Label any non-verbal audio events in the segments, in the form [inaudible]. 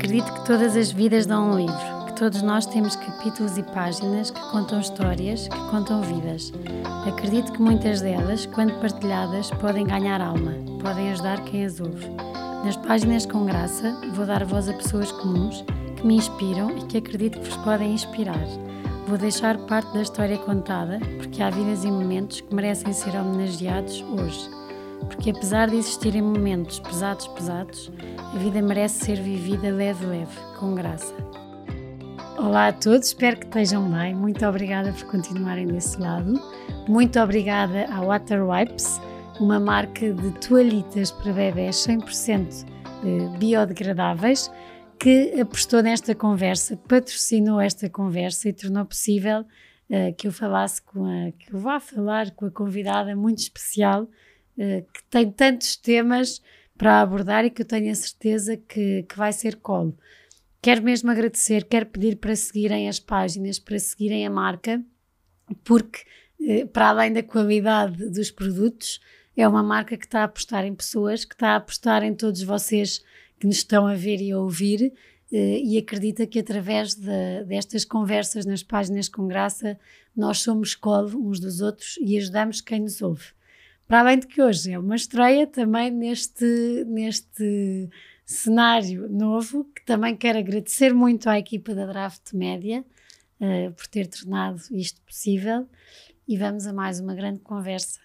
Acredito que todas as vidas dão um livro, que todos nós temos capítulos e páginas que contam histórias, que contam vidas. Acredito que muitas delas, quando partilhadas, podem ganhar alma, podem ajudar quem as ouve. Nas páginas com graça, vou dar voz a pessoas comuns que me inspiram e que acredito que vos podem inspirar. Vou deixar parte da história contada, porque há vidas e momentos que merecem ser homenageados hoje porque apesar de existirem momentos pesados, pesados, a vida merece ser vivida leve, leve, com graça. Olá a todos, espero que estejam bem. Muito obrigada por continuarem desse lado. Muito obrigada à Water Wipes, uma marca de toalhitas para bebés 100% eh, biodegradáveis, que apostou nesta conversa, patrocinou esta conversa e tornou possível uh, que eu falasse com a, que eu vá falar com a convidada muito especial, eh, que tem tantos temas para abordar e que eu tenho a certeza que, que vai ser colo. Quero mesmo agradecer, quero pedir para seguirem as páginas, para seguirem a marca, porque eh, para além da qualidade dos produtos, é uma marca que está a apostar em pessoas, que está a apostar em todos vocês que nos estão a ver e a ouvir eh, e acredita que através de, destas conversas nas páginas com graça nós somos colo uns dos outros e ajudamos quem nos ouve. Para além de que hoje é uma estreia também neste, neste cenário novo, que também quero agradecer muito à equipa da Draft Média uh, por ter tornado isto possível. E vamos a mais uma grande conversa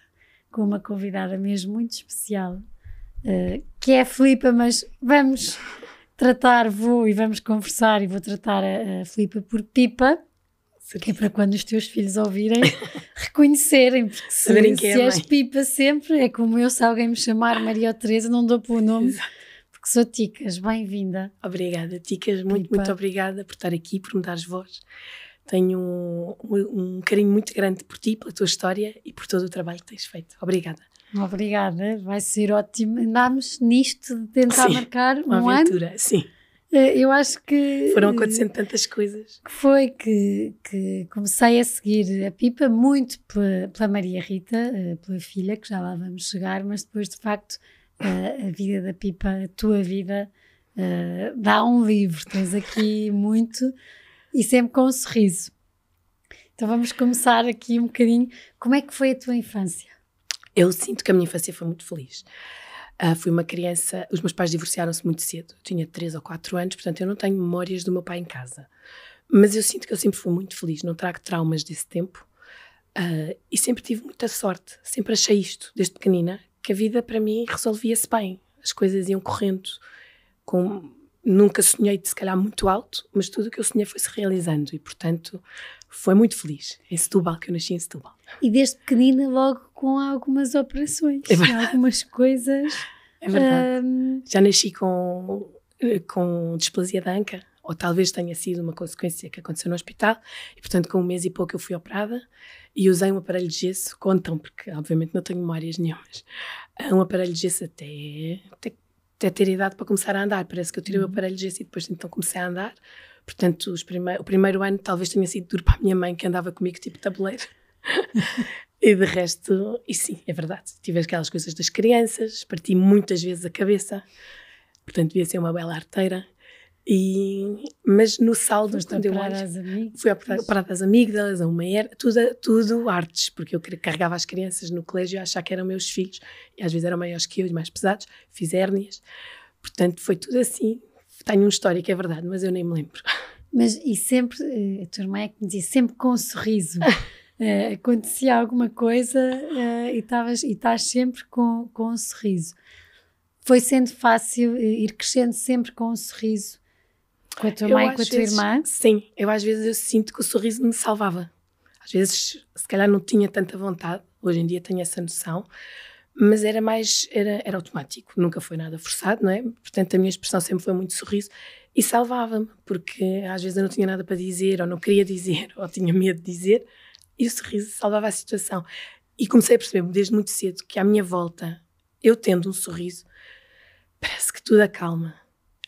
com uma convidada mesmo muito especial, uh, que é a Filipa, mas vamos tratar, vou e vamos conversar e vou tratar a, a Filipa por Pipa, que é para quando os teus filhos ouvirem [laughs] reconhecerem, porque se, se é és pipa sempre, é como eu, se alguém me chamar Maria Teresa, não dou pelo nome, porque sou Ticas, bem-vinda. Obrigada, Ticas, muito, pipa. muito obrigada por estar aqui, por me dares voz. Tenho um, um, um carinho muito grande por ti, pela tua história e por todo o trabalho que tens feito. Obrigada. Obrigada, vai ser ótimo. Andámos nisto de tentar sim, marcar uma um aventura, ano. sim. Eh, eu acho que. Foram acontecendo tantas coisas. Que foi que, que comecei a seguir a Pipa muito pela, pela, Maria Rita, eh, pela filha, que já lá vamos chegar, mas depois, de facto, a, a vida da Pipa, a tua vida, uh, dá um livro. Tens aqui muito e sempre com um sorriso. Então vamos começar aqui um bocadinho. Como é que foi a tua infância? Eu sinto que a minha infância foi muito feliz. Uh, fui uma criança, os meus pais divorciaram-se muito cedo, eu tinha 3 ou 4 anos, portanto eu não tenho memórias do meu pai em casa. Mas eu sinto que eu sempre fui muito feliz, não trago traumas desse tempo uh, e sempre tive muita sorte. Sempre achei isto, desde pequenina, que a vida para mim resolvia-se bem, as coisas iam correndo. Com, nunca sonhei de se calhar muito alto, mas tudo o que eu sonhei foi se realizando e, portanto, foi muito feliz. Em Setúbal, que eu nasci em Setúbal. E desde pequenina, logo com algumas operações, é algumas coisas. É verdade. Um... Já nasci com, com displasia da anca, ou talvez tenha sido uma consequência que aconteceu no hospital, e portanto, com um mês e pouco eu fui operada e usei um aparelho de gesso, contam, porque obviamente não tenho memórias nenhumas, um aparelho de gesso até, até, até ter idade para começar a andar. Parece que eu tirei uhum. o aparelho de gesso e depois então comecei a andar. Portanto, prime o primeiro ano talvez tenha sido duro para a minha mãe, que andava comigo tipo tabuleiro. [laughs] e de resto, e sim, é verdade. Tive aquelas coisas das crianças, parti muitas vezes a cabeça, portanto, devia ser uma bela arteira. E, mas no saldo, Foste quando eu olho, fui a parada das amígdalas, a uma era, tudo, tudo artes, porque eu carregava as crianças no colégio a achar que eram meus filhos, e às vezes eram maiores que eu e mais pesados, fiz hérnias, portanto foi tudo assim. Tenho um histórico, é verdade, mas eu nem me lembro. Mas e sempre, eh, a tua irmã é que me dizia, sempre com um sorriso. uh, [laughs] acontecia alguma coisa uh, e estavas e estás sempre com, com um sorriso. Foi sendo fácil ir crescendo sempre com um sorriso com a tua eu mãe e com a tua vezes, irmã? Sim, eu às vezes eu sinto que o sorriso me salvava. Às vezes, se calhar não tinha tanta vontade, hoje em dia tenho essa noção, mas era mais, era, era automático, nunca foi nada forçado, não é? Portanto, a minha expressão sempre foi muito sorriso e salvava-me, porque às vezes eu não tinha nada para dizer, ou não queria dizer, [laughs] ou tinha medo de dizer, e o sorriso salvava a situação. E comecei a perceber desde muito cedo que à minha volta, eu tendo um sorriso, parece que tudo acalma.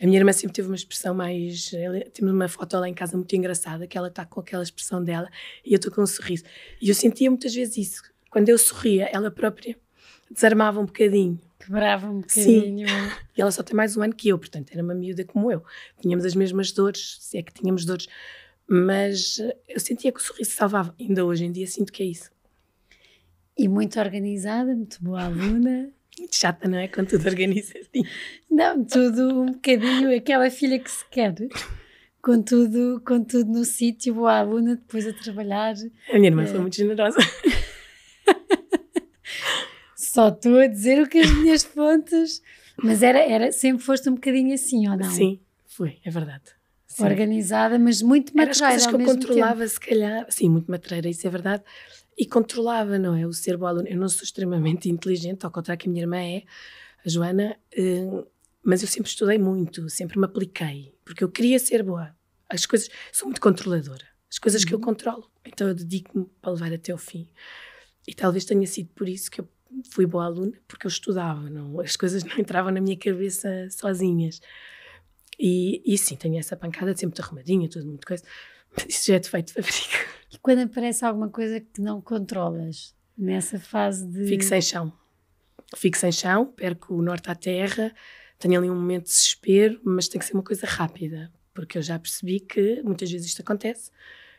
A minha irmã sempre teve uma expressão mais. Temos uma foto lá em casa muito engraçada, que ela está com aquela expressão dela e eu estou com um sorriso. E eu sentia muitas vezes isso. Quando eu sorria, ela própria desarmava um bocadinho. Quebrava um bocadinho. Sim. [laughs] E ela só tem mais um ano que eu, portanto era uma miúda como eu. Tínhamos as mesmas dores, se é que tínhamos dores, mas eh, eu sentia que o sorriso salvava. Ainda hoje em dia sinto que é isso. E muito organizada, muito boa aluna. [laughs] Muito chata, não é? Quando tudo organizadinho. Não, tudo um bocadinho, aquela filha que se quer. Com tudo, com tudo no sítio, boa aluna, depois a trabalhar. A minha irmã é... foi muito generosa. Só estou a dizer o que as minhas [laughs] fontes. Mas era, era, sempre foste um bocadinho assim, ou não? Sim, foi, é verdade. Sim. Organizada, mas muito matreira. As coisas que eu controlava, tempo. se calhar. Sim, muito matreira, isso é verdade. E controlava, não é? O ser boa aluna. Eu não sou extremamente [laughs] inteligente, ao contrário que a minha irmã é, a Joana, uh, mas eu sempre estudei muito, sempre me apliquei, porque eu queria ser boa. As coisas. Sou muito controladora. As coisas uhum. que eu uhum. controlo. Então eu dedico-me para levar até o fim. E talvez tenha sido por isso que eu fui boa aluna, porque eu estudava, não, as coisas [laughs] não entravam na minha cabeça sozinhas. E, e sim, tenho essa pancada sempre de arrumadinha, tudo muito coisa, mas [laughs] isso já é defeito de fábrica. E quando aparece alguma coisa que não controlas, nessa fase de. Fico sem chão. Fico sem chão, perco o norte à terra, tenho ali um momento de desespero, mas tem que ser uma coisa rápida, porque eu já percebi que muitas vezes isto acontece.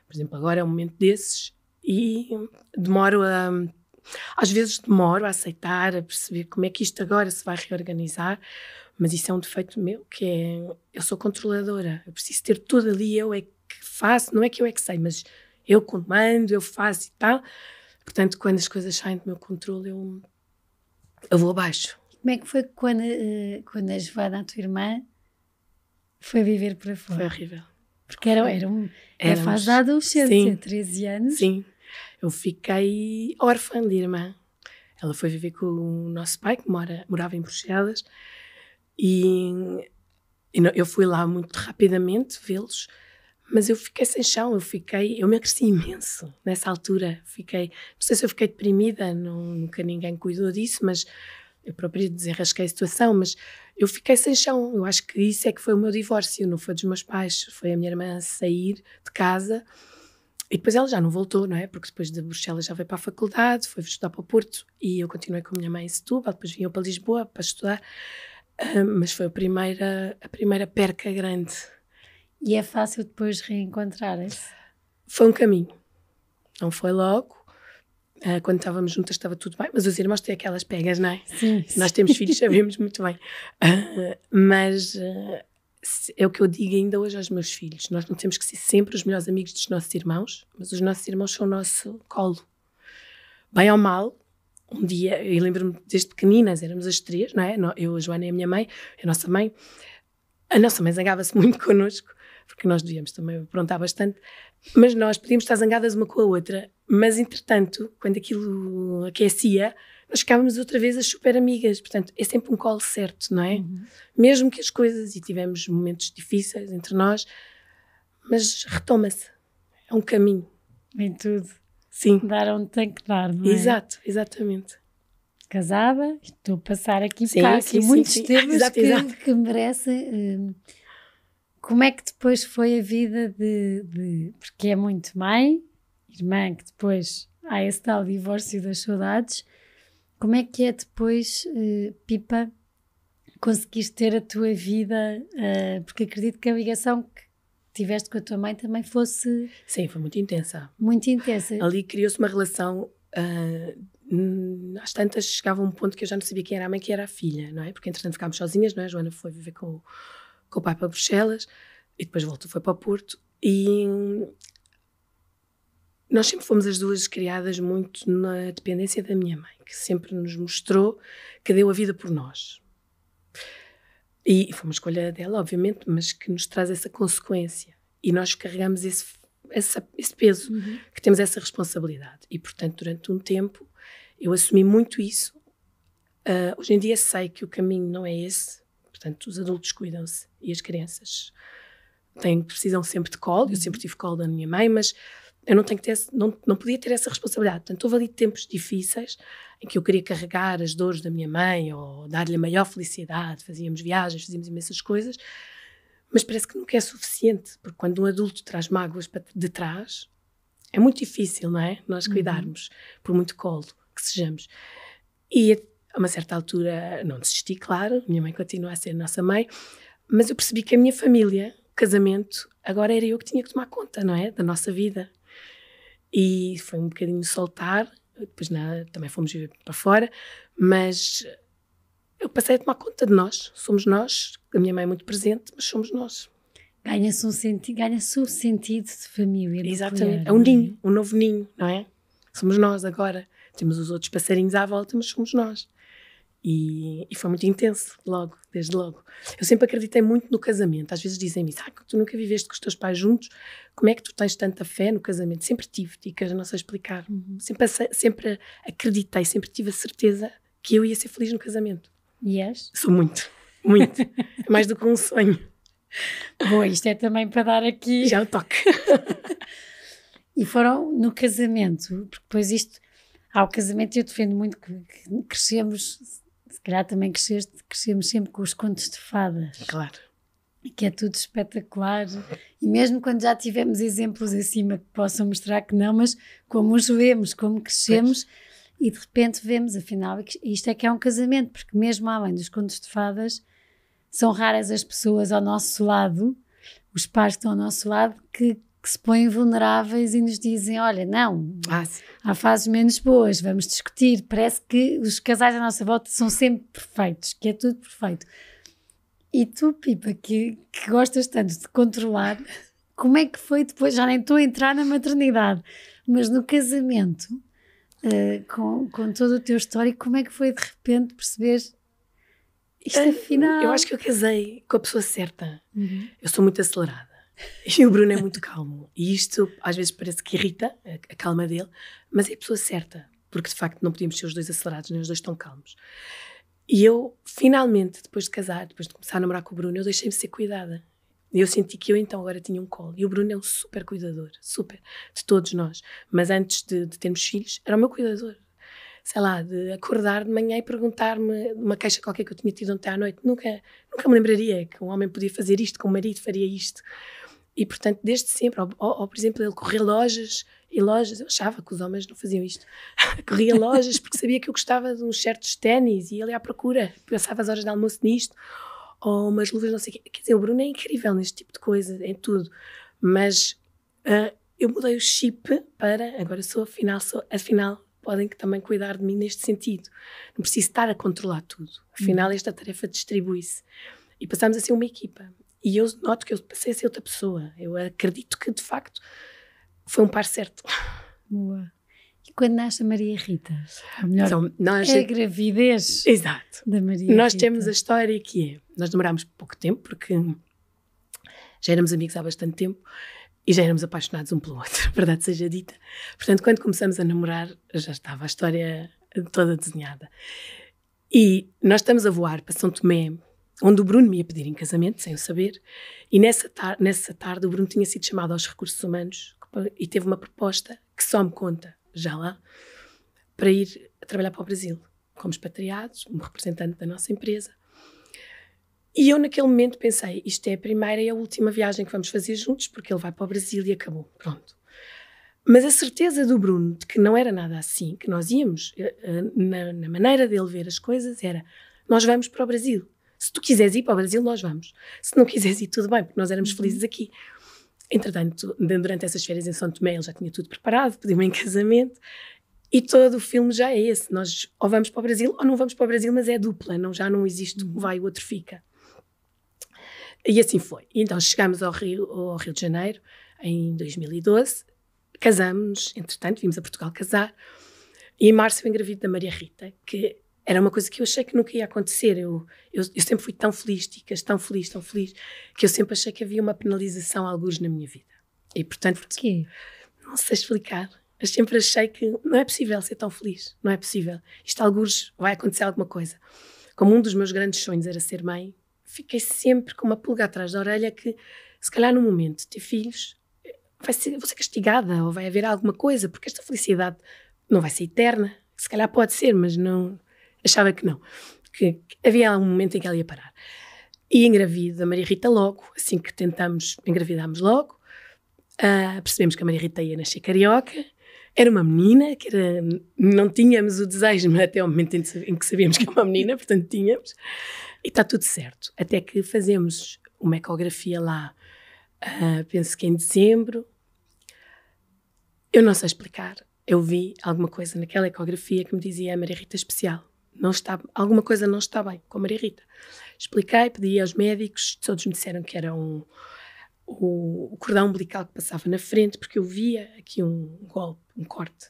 Por exemplo, agora é um momento desses e demoro a às vezes demoro a aceitar, a perceber como é que isto agora se vai reorganizar, mas isso é um defeito meu, que é, eu sou controladora, eu preciso ter tudo ali, eu é que faço, não é que eu é que sei, mas eu comando, eu faço e tal. Portanto, quando as coisas saem do meu controle, eu, eu vou abaixo. Como é que foi quando, uh, quando a Joana, a tua irmã, foi viver para fora? Foi horrível. Porque era, era, um, era fase da adolescência, 13 anos. Sim, eu fiquei órfã de irmã. Ela foi viver com o nosso pai, que mora, morava em Bruxelas, e, e eu fui lá muito rapidamente vê-los, mas eu fiquei sem chão, eu fiquei, eu me cresci imenso nessa altura. Fiquei, não sei se eu fiquei deprimida, não, nunca ninguém cuidou disso, mas eu própria desenrasquei a situação, mas eu fiquei sem chão. Eu acho que isso é que foi o meu divórcio, não foi dos meus pais, foi a minha irmã sair de casa e depois ela já não voltou, não é? Porque depois de Bruxelas já veio para a faculdade, foi estudar para o Porto e eu continuei com a minha mãe em Setúbal, depois vim para Lisboa para estudar. Uh, mas foi a primeira, a primeira perca grande. E é fácil depois reencontrar-se? Foi um caminho. Não foi logo. Uh, quando estávamos juntas estava tudo bem, mas os irmãos têm aquelas pegas, não é? Sim. Nós temos filhos, sabemos muito bem. Uh, mas é o que eu digo ainda hoje aos meus filhos. Nós não temos que ser sempre os melhores amigos dos nossos irmãos, mas os nossos irmãos são o nosso colo. Bem ou mal, um dia, eu lembro-me desde pequeninas, éramos as três, não é? Eu, a Joana e a minha mãe, a nossa mãe. A nossa mãe zangava-se [laughs] muito connosco, porque nós devíamos também aprontar bastante, mas nós podíamos estar zangadas uma com a outra. Mas, entretanto, quando aquilo aquecia, nós ficávamos outra vez as super amigas. Portanto, é sempre um colo certo, não é? Uhum. Mesmo que as coisas, e tivemos momentos difíceis entre nós, mas retoma-se. É um caminho. Em tudo. Sim. Dar onde tem que dar, não é? Exato, exatamente. Casada, estou a passar aqui, sim, cá, aqui sim, muitos sim, [laughs] temas exato, que, exato. que merecem. Hum, como é que depois foi a vida de, de. Porque é muito mãe, irmã, que depois há esse tal divórcio das saudades. Como é que é depois, uh, Pipa, conseguiste ter a tua vida? Uh, porque acredito que a ligação que tiveste com a tua mãe também fosse. Sim, foi muito intensa. Muito intensa. Ali criou-se uma relação. Uh, às tantas chegava um ponto que eu já não sabia quem era a mãe, quem era a filha, não é? Porque entretanto ficámos sozinhas, não é? A Joana foi viver com, com o pai para Bruxelas e depois voltou, foi para o Porto. E nós sempre fomos as duas criadas muito na dependência da minha mãe, que sempre nos mostrou que deu a vida por nós. E foi uma escolha dela, obviamente, mas que nos traz essa consequência. E nós carregamos esse, essa, esse peso, uhum. que temos essa responsabilidade. E, portanto, durante um tempo, eu assumi muito isso. Uh, hoje em dia sei que o caminho não é esse. Portanto, os adultos cuidam-se e as crianças têm, precisam sempre de colo. Eu uhum. sempre tive colo da minha mãe, mas eu não tenho que ter, não, não podia ter essa responsabilidade. Portanto, houve ali tempos difíceis em que eu queria carregar as dores da minha mãe ou dar-lhe a maior felicidade. Fazíamos viagens, fazíamos imensas coisas, mas parece que nunca é suficiente, porque quando um adulto traz mágoas de trás, é muito difícil, não é? Nós uhum. cuidarmos, por muito colo que sejamos. E A uma certa altura não desisti, claro, minha mãe continua a ser nossa mãe, mas eu percebi que a minha família, o casamento, agora era eu que tinha que tomar conta, não é? Da nossa vida. E foi um bocadinho soltar, depois nada, também fomos viver para fora, mas eu passei a tomar conta de nós. Somos nós, a minha mãe é muito presente, mas somos nós. Ganha-se um sentido, ganha-se o sentido de família. Exatamente, é um é? ninho, um novo ninho, não é? Somos nós agora. Temos os outros passarinhos à volta, mas somos nós. E, e, foi muito intenso, logo, desde logo. Eu sempre acreditei muito no casamento. Às vezes dizem-me, ah, tu nunca viveste com os teus pais juntos, como é que tu tens tanta fé no casamento? Sempre tive, dicas, não sei explicar. Uhum. Sempre, sempre acreditei, sempre tive a certeza que eu ia ser feliz no casamento. E és? Sou muito, muito. [laughs] É mais do que um sonho. Bom, isto é também para dar aqui. Já o toque. [laughs] e foram no casamento, porque depois isto, ao casamento eu defendo muito que, que crescemos, se calhar também cresceste, crescemos sempre com os contos de fadas. Claro. Que é tudo espetacular. E mesmo quando já tivemos exemplos acima que possam mostrar que não, mas como os vemos, como crescemos. Pois e de repente vemos, afinal, isto é que é um casamento, porque mesmo além dos contos de fadas, são raras as pessoas ao nosso lado, os pais que estão ao nosso lado, que, que se põem vulneráveis e nos dizem: Olha, não, ah, há fases menos boas, vamos discutir. Parece que os casais à nossa volta são sempre perfeitos, que é tudo perfeito. E tu, Pipa, que, que gostas tanto de controlar, como é que foi depois? Já nem estou a entrar na maternidade, mas no casamento uh, com, com todo o teu histórico, como é que foi de repente perceber isto uh, afinal? Eu acho que eu casei com a pessoa certa. Uhum. Eu sou muito acelerada. [laughs] E o Bruno é muito calmo. E isto às vezes parece que irrita a, calma dele, mas é a pessoa certa. Porque de facto não podíamos ser os dois acelerados, nem os dois tão calmos. E eu, finalmente, depois de casar, depois de começar a namorar com o Bruno, eu deixei-me ser cuidada. E eu senti que eu então agora tinha um colo. E o Bruno é um super cuidador, super, de todos nós. Mas antes de, de termos filhos, era o meu cuidador. Sei lá, de acordar de manhã e perguntar-me uma queixa qualquer que eu tinha tido ontem à noite. Nunca, nunca me lembraria que um homem podia fazer isto, que um marido faria isto. E portanto, desde sempre, ou, ou, ou por exemplo, ele corria lojas e lojas, eu achava que os homens não faziam isto. [laughs] corria lojas porque sabia que eu gostava de uns certos ténis e ia ali à procura. Passava as horas de almoço nisto ou umas luvas, não sei o quê. Quer dizer, o Bruno é incrível neste tipo de coisa, em tudo. Mas uh, eu mudei o chip para agora sou, afinal, sou, afinal, podem também cuidar de mim neste sentido. Não preciso estar a controlar tudo. Afinal, hum. esta tarefa distribui-se. E passamos a ser uma equipa. E eu noto que eu passei a ser outra pessoa. Eu acredito que, de facto, foi um par certo. Boa. E quando nasce a Maria Rita? Ou melhor, então, nós, é a gravidez exato. da Maria Nós Rita. temos a história que é, nós demorámos pouco tempo, porque já éramos amigos há bastante tempo e já éramos apaixonados um pelo outro, [laughs] verdade seja dita. Portanto, quando começamos a namorar, já estava a história toda desenhada. E nós estamos a voar para São Tomé, onde o Bruno me ia pedir em casamento, sem o saber, e nessa, tar nessa tarde o Bruno tinha sido chamado aos recursos humanos e teve uma proposta que só me conta já lá, para ir trabalhar para o Brasil, como expatriados, um representante da nossa empresa. E eu, naquele momento, pensei: isto é a primeira e a última viagem que vamos fazer juntos, porque ele vai para o Brasil e acabou. Pronto. Mas a certeza do Bruno de que não era nada assim, que nós íamos, eh, eh, na, na maneira dele ver as coisas, era: nós vamos para o Brasil. Se tu quiseres ir para o Brasil, nós vamos. Se não quiseres ir, tudo bem, porque nós éramos uhum. felizes aqui. Entretanto, durante essas férias em São Tomé, ele já tinha tudo preparado, pediu-me [laughs] em casamento. E todo o filme já é esse. Nós ou vamos para o Brasil ou não vamos para o Brasil, mas é dupla, não, já não existe um vai e o outro fica. E assim foi. E então chegámos ao Rio, ao Rio de Janeiro em 2012, casamos-nos, entretanto, vimos a Portugal casar. E em março eu engravido da Maria Rita, que era uma coisa que eu achei que nunca ia acontecer. Eu, eu, eu sempre fui tão feliz, ticas, tão feliz, tão feliz, que eu sempre achei que havia uma penalização, alguns, na minha vida. E portanto. Porquê? Não sei explicar. Eu sempre achei que não é possível ser tão feliz. Não é possível. Isto, alguns, vai acontecer alguma coisa. Como um dos meus grandes sonhos era ser mãe, fiquei sempre com uma pulga atrás da orelha que, se calhar, no momento de ter filhos, vai ser, vou ser castigada ou vai haver alguma coisa, porque esta felicidade não vai ser eterna. Se calhar pode ser, mas não achava que não, que, havia um momento em que ela ia parar. E engravida a Maria Rita logo, assim que tentamos, engravidámos logo, uh, percebemos que a Maria Rita ia nascer carioca, era uma menina, que era, não tínhamos o desejo até o momento em que sabíamos que era uma menina, portanto tínhamos, e está tudo certo. Até que fazemos uma ecografia lá, uh, penso que em dezembro. Eu não sei explicar. Eu vi alguma coisa naquela ecografia que me dizia a Maria Rita especial. Não está, alguma coisa não está bem com a Maria Rita. Expliquei, pedi aos médicos, todos me disseram que era um, o, o, cordão umbilical que passava na frente, porque eu via aqui um golpe, um corte.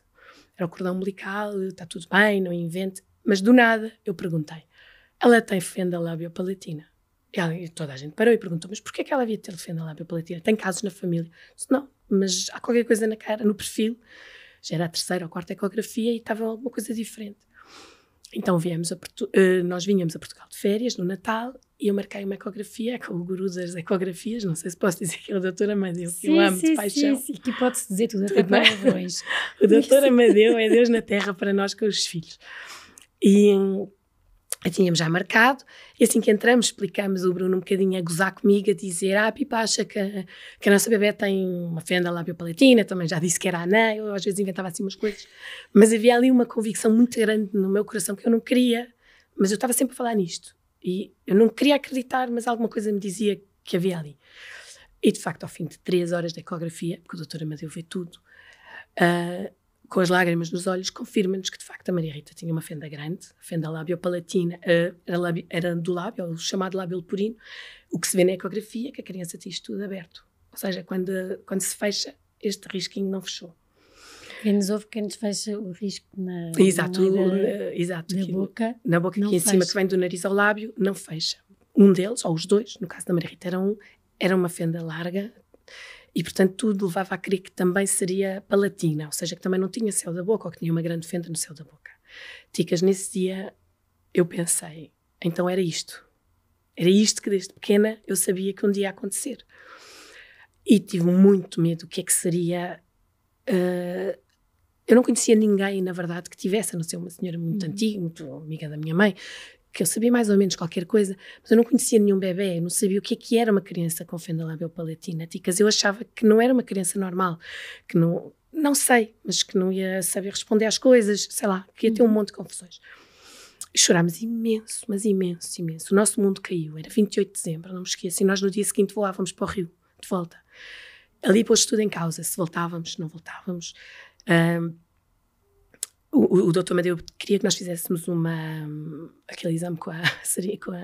Era o cordão umbilical, está tudo bem, não invente. Mas do nada eu perguntei: ela tem fenda labiopalatina? E toda a gente parou e perguntou: mas porquê que ela havia de ter fenda labiopalatina? Tem casos na família? Disse, não, mas há qualquer coisa na cara, no perfil. Já era a terceira ou quarta ecografia e estava alguma coisa diferente. Então viemos uh, nós vinhamos a Portugal de férias no Natal e eu marquei uma ecografia com o guru das ecografias, não sei se posso dizer que é o doutor Amadeu, que eu amo sim, de paixão. Sim, sim, que pode-se dizer tudo, até palavrões. [laughs] o doutor Amadeu é Deus na Terra para nós com os filhos. E a tínhamos já marcado, e assim que entramos, explicamos o Bruno um bocadinho a gozar comigo, a dizer: Ah, Pipa acha que, que a nossa bebê tem uma fenda labiopalatina, também já disse que era anã, eu às vezes inventava assim umas coisas, mas havia ali uma convicção muito grande no meu coração que eu não queria, mas eu estava sempre a falar nisto, e eu não queria acreditar, mas alguma coisa me dizia que havia ali. E de facto, ao fim de três horas de ecografia, porque o doutor Amadeu vê tudo, uh, com as lágrimas nos olhos, confirma-nos que de facto a Maria Rita tinha uma fenda grande, a fenda labiopalatina, uh, era, era do lábio, o chamado lábio leporino, o que se vê na ecografia, que a criança tinha isto tudo aberto. Ou seja, quando, quando se fecha, este risquinho não fechou. Quem nos ouve, quem nos fecha o risco na, exato, na, na, exato, na boca. Na boca aqui em cima, que vem do nariz ao lábio, não fecha. Um deles, ou os dois, no caso da Maria Rita era um, era uma fenda larga, e, portanto, tudo levava a crer que também seria palatina, ou seja, que também não tinha céu da boca ou que tinha uma grande fenda no céu da boca. Ticas, nesse dia eu pensei, então era isto. Era isto que desde pequena eu sabia que um dia ia acontecer. E tive muito medo do que é que seria. Uh, eu não conhecia ninguém, na verdade, que tivesse, a não ser uma senhora muito uhum. antiga, muito amiga da minha mãe, que eu sabia mais ou menos qualquer coisa, mas eu não conhecia nenhum bebê, não sabia o que é que era uma criança com fenda labiopalatina. Ticas, eu achava que não era uma criança normal, que não, não sei, mas que não ia saber responder às coisas, sei lá, que ia ter um uhum. monte de confusões. E chorámos imenso, mas imenso, imenso. O nosso mundo caiu, era 28 de dezembro, não me esqueço, e nós no dia seguinte voávamos para o Rio, de volta. Ali pôs tudo em causa, se voltávamos, se não voltávamos. Um, o, o doutor Madeu queria que nós fizéssemos uma, aquele exame com a, [laughs] com a,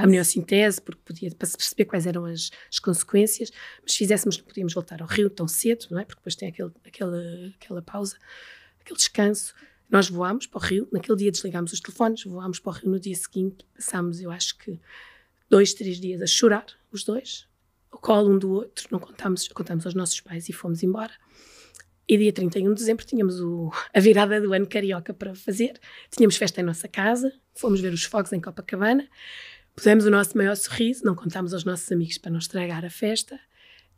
a amniocintese, porque podia, para perceber quais eram as, as, consequências, mas se fizéssemos não podíamos voltar ao Rio tão cedo, não é? Porque depois tem aquele, aquela, aquela pausa, aquele descanso. Nós voámos para o Rio, naquele dia desligámos os telefones, voámos para o Rio no dia seguinte, passámos, eu acho que, dois, três dias a chorar, os dois, o colo um do outro, não contámos, contámos aos nossos pais e fomos embora. E dia 31 de dezembro tínhamos o, a virada do ano carioca para fazer. Tínhamos festa em nossa casa, fomos ver os fogos em Copacabana, pusemos o nosso maior sorriso, não contámos aos nossos amigos para não estragar a festa.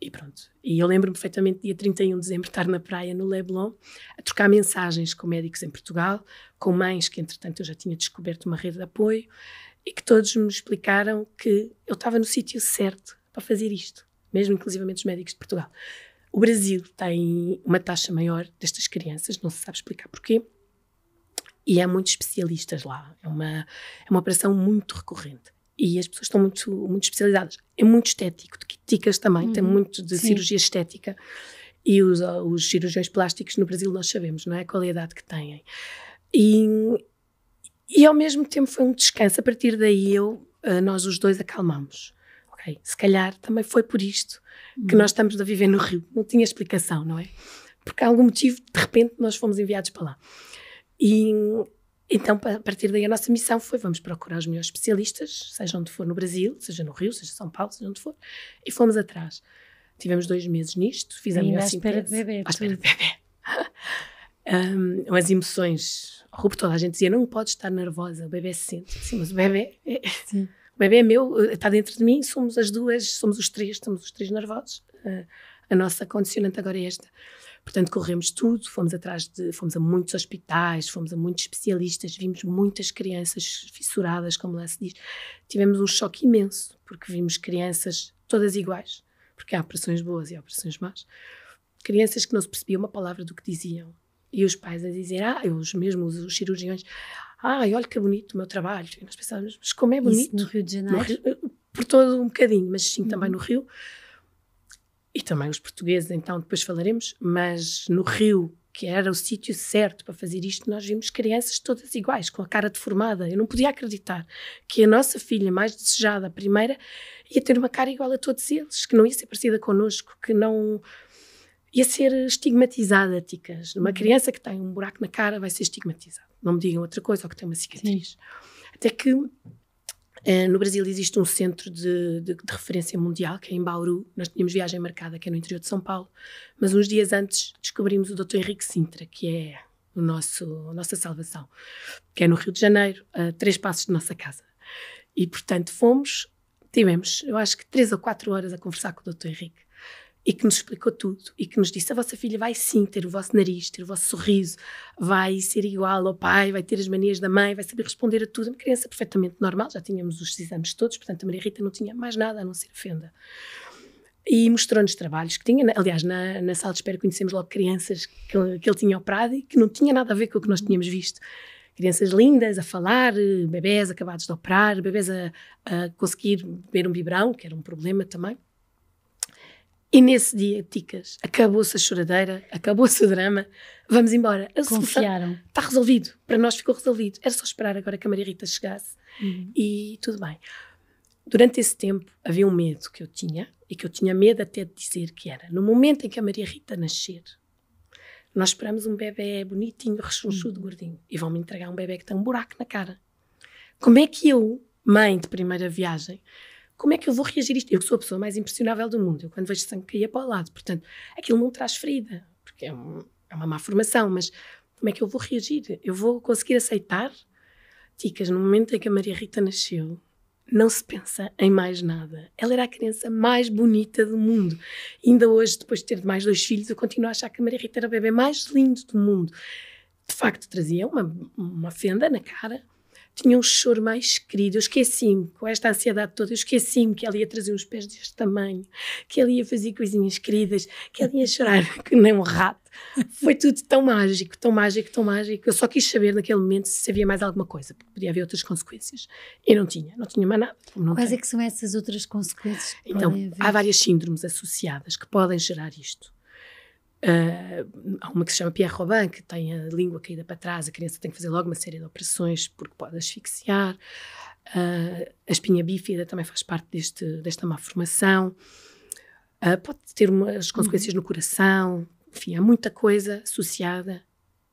E pronto. E eu lembro-me perfeitamente, dia 31 de dezembro, estar na praia, no Leblon, a trocar mensagens com médicos em Portugal, com mães que, entretanto, eu já tinha descoberto uma rede de apoio, e que todos me explicaram que eu estava no sítio certo para fazer isto, mesmo inclusivamente os médicos de Portugal. O Brasil tem uma taxa maior destas crianças, não se sabe explicar porquê, e há muitos especialistas lá. É uma, é uma operação muito recorrente. E as pessoas estão muito, muito especializadas. É muito estético, de ticas também, uhum. tem muito de Sim. cirurgia estética. E os, os cirurgiões plásticos no Brasil nós sabemos, não é? A qualidade que têm. E, e ao mesmo tempo foi um descanso. A partir daí eu, eh, nós os dois acalmamos. Ok, se calhar também foi por isto que nós estamos a viver no Rio. Não tinha explicação, não é? Porque há algum motivo, de repente, nós fomos enviados para lá. E então, a partir daí, a nossa missão foi: vamos procurar os melhores especialistas, seja onde for no Brasil, seja no Rio, seja em São Paulo, seja onde for, e fomos atrás. Tivemos dois meses nisto, fizemos a espera de bebê. À espera de bebê. um, [laughs] as emoções. Rupo, toda a gente dizia: não pode estar nervosa, o bebê se sente. Sim, mas o bebê. É, Sim bebê é meu, eh, está dentro de mim, somos as duas, somos os três, estamos os três nervosos. Uh, a nossa condicionante agora é esta. Portanto, corremos tudo, fomos atrás de, fomos a muitos hospitais, fomos a muitos especialistas, vimos muitas crianças fissuradas, como lá se diz. Tivemos um choque imenso, porque vimos crianças todas iguais, porque há operações boas e há operações más. crianças que não se percebia uma palavra do que diziam. E os pais a dizer, ah, os mesmos, os cirurgiões, ai, olha que bonito o meu trabalho. E nós pensávamos, mas como é bonito? Isso no Rio de Janeiro? Rio, eh, por todo um bocadinho, mas sim, uhum. também no Rio. E também os portugueses, então depois falaremos, mas no Rio, que era o sítio certo para fazer isto, nós vimos crianças todas iguais, com a cara deformada. Eu não podia acreditar que a nossa filha mais desejada, a primeira, ia ter uma cara igual a todos eles, que não ia ser parecida connosco, que não ia ser estigmatizada, ticas. Uma uhum. criança que tem um buraco na cara vai ser estigmatizada. Não me digam outra coisa, ou que tem uma cicatriz. Sim. Até que eh, no Brasil existe um centro de, de, de, referência mundial, que é em Bauru. Nós tínhamos viagem marcada, que é no interior de São Paulo. Mas uns dias antes descobrimos o Dr. Henrique Sintra, que é o nosso, a nossa salvação, que é no Rio de Janeiro, a três passos de nossa casa. E, portanto, fomos, tivemos, eu acho que três ou quatro horas a conversar com o Dr. Henrique e que nos explicou tudo e que nos disse: a vossa filha vai sim ter o vosso nariz, ter o vosso sorriso, vai ser igual ao pai, vai ter as manias da mãe, vai saber responder a tudo. Uma criança perfeitamente normal, já tínhamos os exames todos, portanto a Maria Rita não tinha mais nada a não ser fenda. E mostrou-nos trabalhos que tinha, aliás, na, na sala de espera conhecemos logo crianças que, que ele tinha operado e que não tinha nada a ver com o que nós tínhamos visto crianças lindas a falar, bebés acabados de operar, bebés a, a conseguir beber um biberão, que era um problema também. E nesse dia, Ticas, acabou-se a choradeira, acabou-se o drama, vamos embora. A Confiaram. Está resolvido, para nós ficou resolvido. Era só esperar agora que a Maria Rita chegasse uhum. e tudo bem. Durante esse tempo havia um medo que eu tinha, e que eu tinha medo até de dizer que era. No momento em que a Maria Rita nascer, nós esperamos um bebê bonitinho, rechonchudo, uhum. gordinho, e vão-me entregar um bebê que tem um buraco na cara. Como é que eu, mãe de primeira viagem, como é que eu vou reagir a isto? Eu sou a pessoa mais impressionável do mundo, eu quando vejo sangue cair para o lado, portanto, aquilo não traz ferida, porque é, um, é uma má formação, mas como é que eu vou reagir? Eu vou conseguir aceitar? Ticas, no momento em que a Maria Rita nasceu, não se pensa em mais nada. Ela era a criança mais bonita do mundo. E ainda hoje, depois de ter mais dois filhos, eu continuo a achar que a Maria Rita era o bebê mais lindo do mundo. De facto, trazia uma, uma fenda na cara, tinha um choro mais querido. Eu esqueci-me, com esta ansiedade toda, eu esqueci-me que ela ia trazer uns pés deste tamanho, que ela ia fazer coisinhas queridas, que ela ia chorar [laughs] que nem um rato. Foi tudo tão mágico, tão mágico, tão mágico. Eu só quis saber naquele momento se havia mais alguma coisa, porque podia haver outras consequências. E não tinha, não tinha mais nada. Quais é que são essas outras consequências? então, há várias síndromes associadas que podem gerar isto. Uh, há uma que se chama Pierre Robin, que tem a língua caída para trás, a criança tem que fazer logo uma série de operações porque pode asfixiar. Uh, a espinha bífida também faz parte deste, desta má formação. Uh, pode ter umas consequências no coração. Enfim, há muita coisa associada.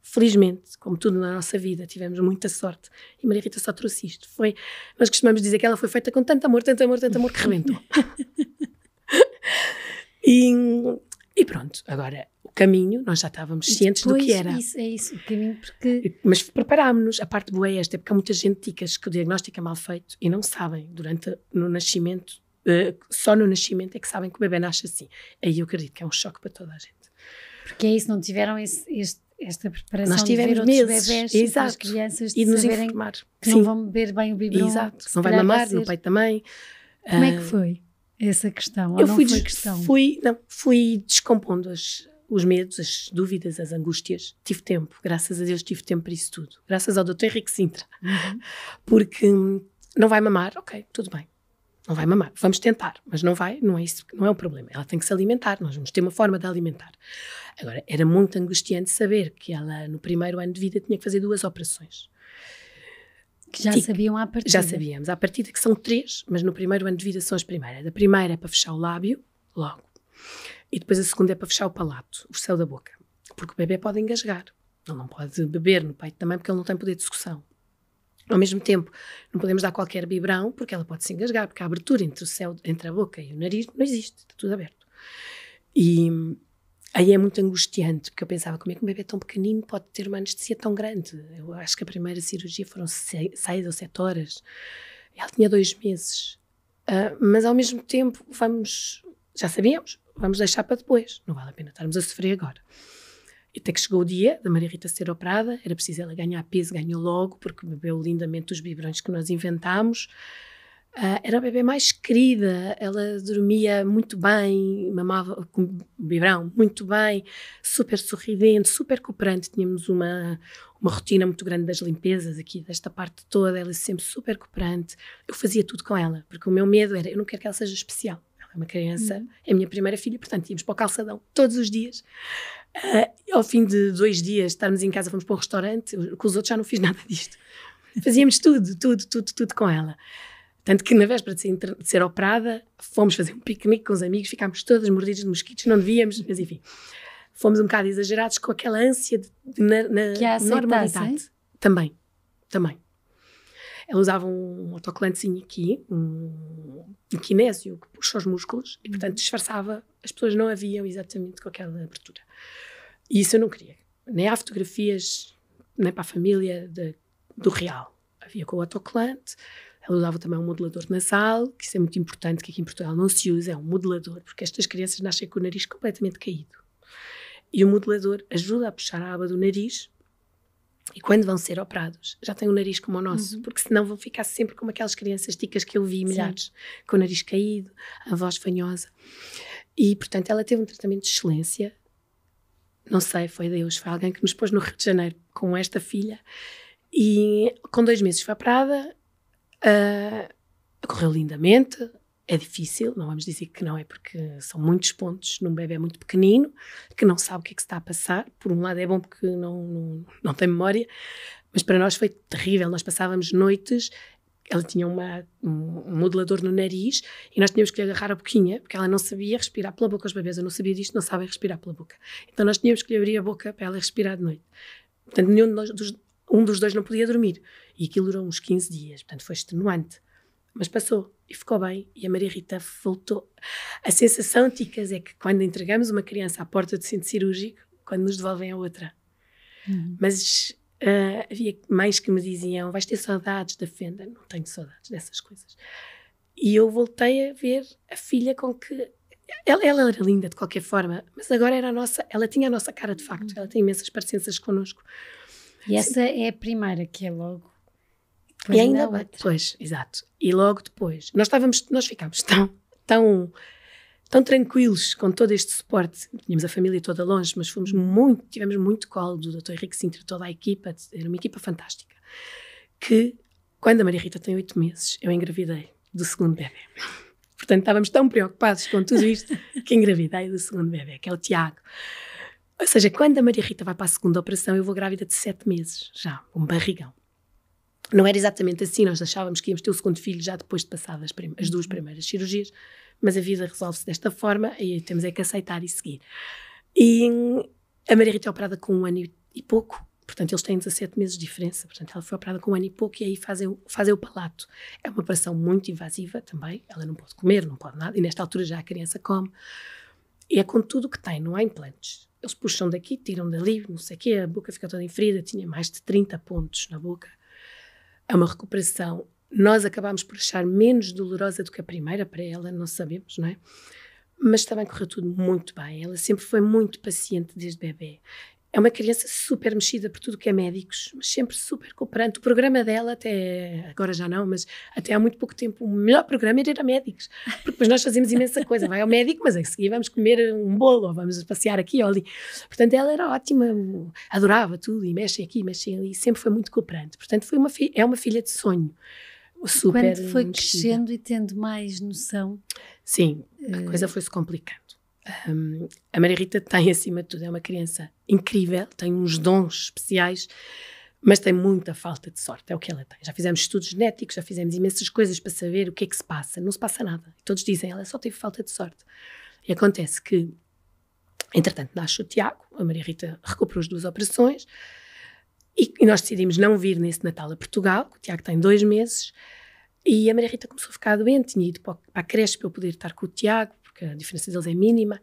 Felizmente, como tudo na nossa vida, tivemos muita sorte. E Maria Rita só trouxe isto. Foi, nós costumamos dizer que ela foi feita com tanto amor, tanto amor, tanto amor que rebentou. [laughs] e, e pronto, agora caminho, nós já estávamos cientes do que era. Isso, é isso, o caminho, porque. Mas preparámos-nos. A parte boa é esta, é porque há muita gente ticas que o diagnóstico é mal feito e não sabem durante no nascimento, uh, só no nascimento é que sabem que o bebê nasce assim. Aí eu acredito que é um choque para toda a gente. Porque é isso, não tiveram esse, este, esta preparação Nós tivemos de ver meses, bebés exato, as crianças e nos informar que Sim. não vão beber bem o biberon. Exato, não vai mamar no peito também. Como é que ah, foi essa questão? Eu fui, fui, não, fui descompondo as, os medos, as dúvidas, as angústias. Tive tempo, graças a Deus tive tempo para isso tudo. Graças ao Dr. Henrique Sintra. Uhum. Porque não vai mamar, ok, tudo bem. Não vai mamar, vamos tentar, mas não vai, não é isso, não é o problema. Ela tem que se alimentar, nós vamos ter uma forma de alimentar. Agora, era muito angustiante saber que ela, no primeiro ano de vida, tinha que fazer duas operações. Que já sabiam à partida. Já sabíamos, à partida que são três, mas no primeiro ano de vida são as primeiras. A primeira é para fechar o lábio, logo. E depois a segunda é para fechar o palato, o céu da boca. Porque o bebê pode engasgar. Ele não pode beber no peito também porque ele não tem poder de sucção. Ao mesmo tempo, não podemos dar qualquer biberão porque ela pode se engasgar, porque a abertura entre o céu, entre a boca e o nariz não existe, está tudo aberto. E aí é muito angustiante, porque eu pensava como é que um bebê tão pequenino pode ter uma anestesia tão grande. Eu acho que a primeira cirurgia foram seis, ou sete horas. Ela tinha dois meses. Uh, mas ao mesmo tempo, vamos, já sabíamos, vamos deixar para depois, não vale a pena estarmos a sofrer agora. E até que chegou o dia da Maria Rita ser operada, era preciso ela ganhar peso, ganhou logo, porque bebeu lindamente os biberões que nós inventámos. Uh, era a bebê mais querida, ela dormia muito bem, mamava com biberão muito bem, super sorridente, super cooperante. Tínhamos uma, uma rotina muito grande das limpezas aqui, desta parte toda, ela sempre super cooperante. Eu fazia tudo com ela, porque o meu medo era, eu não quero que ela seja especial. É uma criança, uhum. é a minha primeira filha, portanto íamos para o calçadão todos os dias. Uh, ao fim de dois dias, estarmos em casa, fomos para o restaurante, com os outros já não fiz [laughs] nada disto. Fazíamos tudo, tudo, tudo, tudo com ela. Tanto que na véspera de ser, de ser, operada, fomos fazer um piquenique com os amigos, ficámos todas mordidas de mosquitos, não devíamos, mas enfim. Fomos um bocado exagerados com aquela ânsia de, de na, na normalidade. Também, também. Ela usava um autocolantezinho aqui, um, um kinésio que puxa os músculos e, portanto, disfarçava. As pessoas não a viam exatamente com aquela abertura. E isso eu não queria. Nem há fotografias, nem para a família de, do real. Havia com o autocolante, ela usava também um modelador nasal, que isso é muito importante, que aqui em Portugal não se usa, é um modelador, porque estas crianças nascem com o nariz completamente caído. E o modelador ajuda a puxar a aba do nariz e quando vão ser operados, já têm o nariz como o nosso, uhum. porque senão vão ficar sempre como aquelas crianças ticas que eu vi, milhares, Sim. com o nariz caído, a voz fanhosa. E, portanto, ela teve um tratamento de excelência. Não sei, foi Deus, foi alguém que nos pôs no Rio de Janeiro com esta filha. E com dois meses foi operada, Uh, correu lindamente, é difícil, não vamos dizer que não é, porque são muitos pontos num bebê muito pequenino, que não sabe o que é que está a passar. Por um lado é bom porque não, não, não tem memória, mas para nós foi terrível. Nós passávamos noites, ela tinha uma, um modelador no nariz e nós tínhamos que lhe agarrar a boquinha, porque ela não sabia respirar pela boca. Os bebês, eu não sabia disto, não sabem respirar pela boca. Então nós tínhamos que lhe abrir a boca para ela respirar de noite. Portanto, nenhum nós, dos, um dos dois não podia dormir. E aquilo durou uns 15 dias, portanto foi extenuante. Mas passou e ficou bem. E a Maria Rita voltou. A sensação, Ticas, é que quando entregamos uma criança à porta do centro cirúrgico, quando nos devolvem a outra. Uhum. Mas uh, havia mães que me diziam: vais ter saudades da fenda. Não tenho saudades dessas coisas. E eu voltei a ver a filha com que. Ela, ela, era linda de qualquer forma, mas agora era a nossa. Ela tinha a nossa cara de facto. Uhum. Ela tem imensas parecenças connosco. E essa é a primeira, que é logo. E ainda bem. Pois, exato. E logo depois. Nós estávamos, nós ficámos tão, tão, tão tranquilos com todo este suporte. Tínhamos a família toda longe, mas fomos muito, tivemos muito colo do Dr. Henrique Sintra, toda a equipa, era uma equipa fantástica. Que quando a Maria Rita tem oito meses, eu engravidei do segundo bebê. Portanto, estávamos tão preocupados com tudo isto que engravidei do segundo bebê, que é o Tiago. Ou seja, quando a Maria Rita vai para a segunda operação, eu vou grávida de sete meses, já, um barrigão. Não era exatamente assim, nós achávamos que íamos ter o segundo filho já depois de passadas as, as duas primeiras cirurgias, mas a vida resolve-se desta forma e temos é que aceitar e seguir. E a Maria Rita é operada com um ano e pouco, portanto eles têm 17 meses de diferença, portanto ela foi operada com um ano e pouco e aí fazem, fazem o palato. É uma operação muito invasiva também, ela não pode comer, não pode nada, e nesta altura já a criança come. E é com tudo que tem, não há implantes eles puxam daqui, tiram dali, não sei o quê, a boca fica toda enferida, tinha mais de 30 pontos na boca. É uma recuperação. Nós acabámos por achar menos dolorosa do que a primeira para ela, não sabemos, não é? Mas também correu tudo muito bem. Ela sempre foi muito paciente desde bebê é uma criança super mexida por tudo que é médicos, mas sempre super cooperante. O programa dela, até agora já não, mas até há muito pouco tempo, o melhor programa era médicos, porque depois nós fazíamos imensa coisa. Vai ao médico, mas a seguir vamos comer um bolo, ou vamos passear aqui ou ali. Portanto, ela era ótima, adorava tudo, e mexe aqui, mexe ali, sempre foi muito cooperante. Portanto, foi uma é uma filha de sonho. Super Quando foi crescendo e tendo mais noção. Sim, a uh... coisa foi-se complicando. Um, a Maria Rita tem, [laughs] acima de tudo, é uma criança incrível, tem uns dons especiais, mas tem muita falta de sorte, é o que ela tem. Já fizemos estudos genéticos, já fizemos imensas coisas para saber o que é que se passa. Não se passa nada. Todos dizem, ela só teve falta de sorte. E acontece que, entretanto, nasce o Tiago, a Maria Rita recuperou as duas operações, e, e nós decidimos não vir nesse Natal a Portugal, o Tiago tem dois meses, e a Maria Rita começou a ficar doente, tinha ido para a creche para eu poder estar com o Tiago, porque a diferença deles é mínima.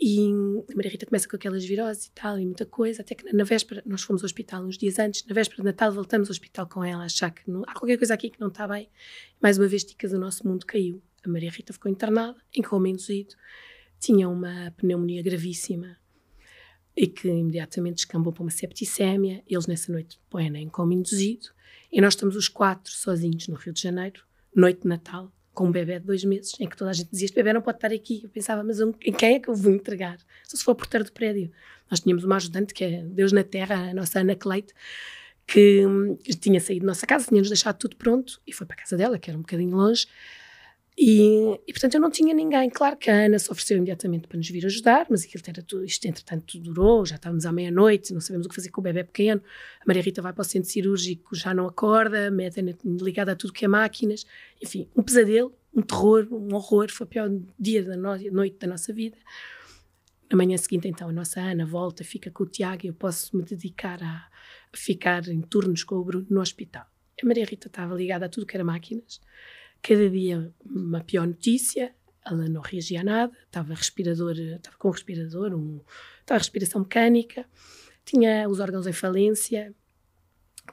E a Maria Rita começa com aquelas viroses e tal, e muita coisa, até que na véspera, nós fomos ao hospital uns dias antes, na véspera de Natal voltamos ao hospital com ela, a achar que não, há qualquer coisa aqui que não está bem. Mais uma vez, ticas, o nosso mundo caiu. A Maria Rita ficou internada, em coma induzido, tinha uma pneumonia gravíssima e que imediatamente descambou para uma septicémia. Eles nessa noite põem em coma induzido e nós estamos os quatro sozinhos no Rio de Janeiro, noite de Natal, com um bebê de dois meses, em que toda a gente dizia: Este bebê não pode estar aqui. Eu pensava, mas em quem é que eu vou entregar? Só se for porteiro do prédio. Nós tínhamos uma ajudante, que é Deus na Terra, a nossa Ana Cleite, que hum, tinha saído da nossa casa, tinha-nos deixado tudo pronto e foi para a casa dela, que era um bocadinho longe. E, e, portanto eu não tinha ninguém. Claro que a Ana se ofereceu imediatamente para nos vir ajudar, mas aquilo era tudo, isto entretanto durou, já estávamos à meia-noite, não sabemos o que fazer com o bebê pequeno. A Maria Rita vai para o centro cirúrgico, já não acorda, mete ligada a tudo que é máquinas. Enfim, um pesadelo, um terror, um horror. Foi o pior dia da no noite da nossa vida. Na manhã seguinte, então, a nossa Ana volta, fica com o Tiago e eu posso me dedicar a, a ficar em turnos com o Bruno no hospital. A Maria Rita estava ligada a tudo que era máquinas cada dia uma pior notícia, ela não reagia a nada, estava respirador, estava com respirador, um, estava respiração mecânica, tinha os órgãos em falência,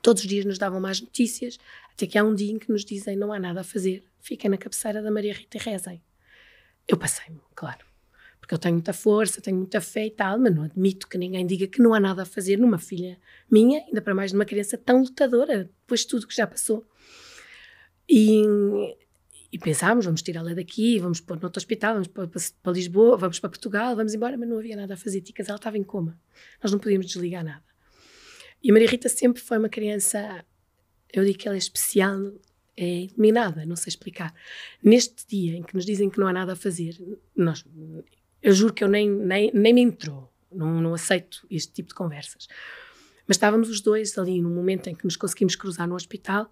todos os dias nos davam mais notícias, até que há um dia em que nos dizem não há nada a fazer, fiquem na cabeceira da Maria Rita e rezem. Eu passei-me, claro, porque eu tenho muita força, tenho muita fé e tal, mas não admito que ninguém diga que não há nada a fazer numa filha minha, ainda para mais numa criança tão lutadora, depois de tudo que já passou. E, e pensámos, vamos tirá-la daqui, vamos pôr no outro hospital, vamos para, para, Lisboa, vamos para Portugal, vamos embora, mas não havia nada a fazer. Ticas, ela estava em coma. Nós não podíamos desligar nada. E a Maria Rita sempre foi uma criança, eu digo que ela é especial, é iluminada, não sei explicar. Neste dia em que nos dizem que não há nada a fazer, nós, eu juro que eu nem, nem, nem me entrou, não, não aceito este tipo de conversas. Mas estávamos os dois ali no momento em que nos conseguimos cruzar no hospital,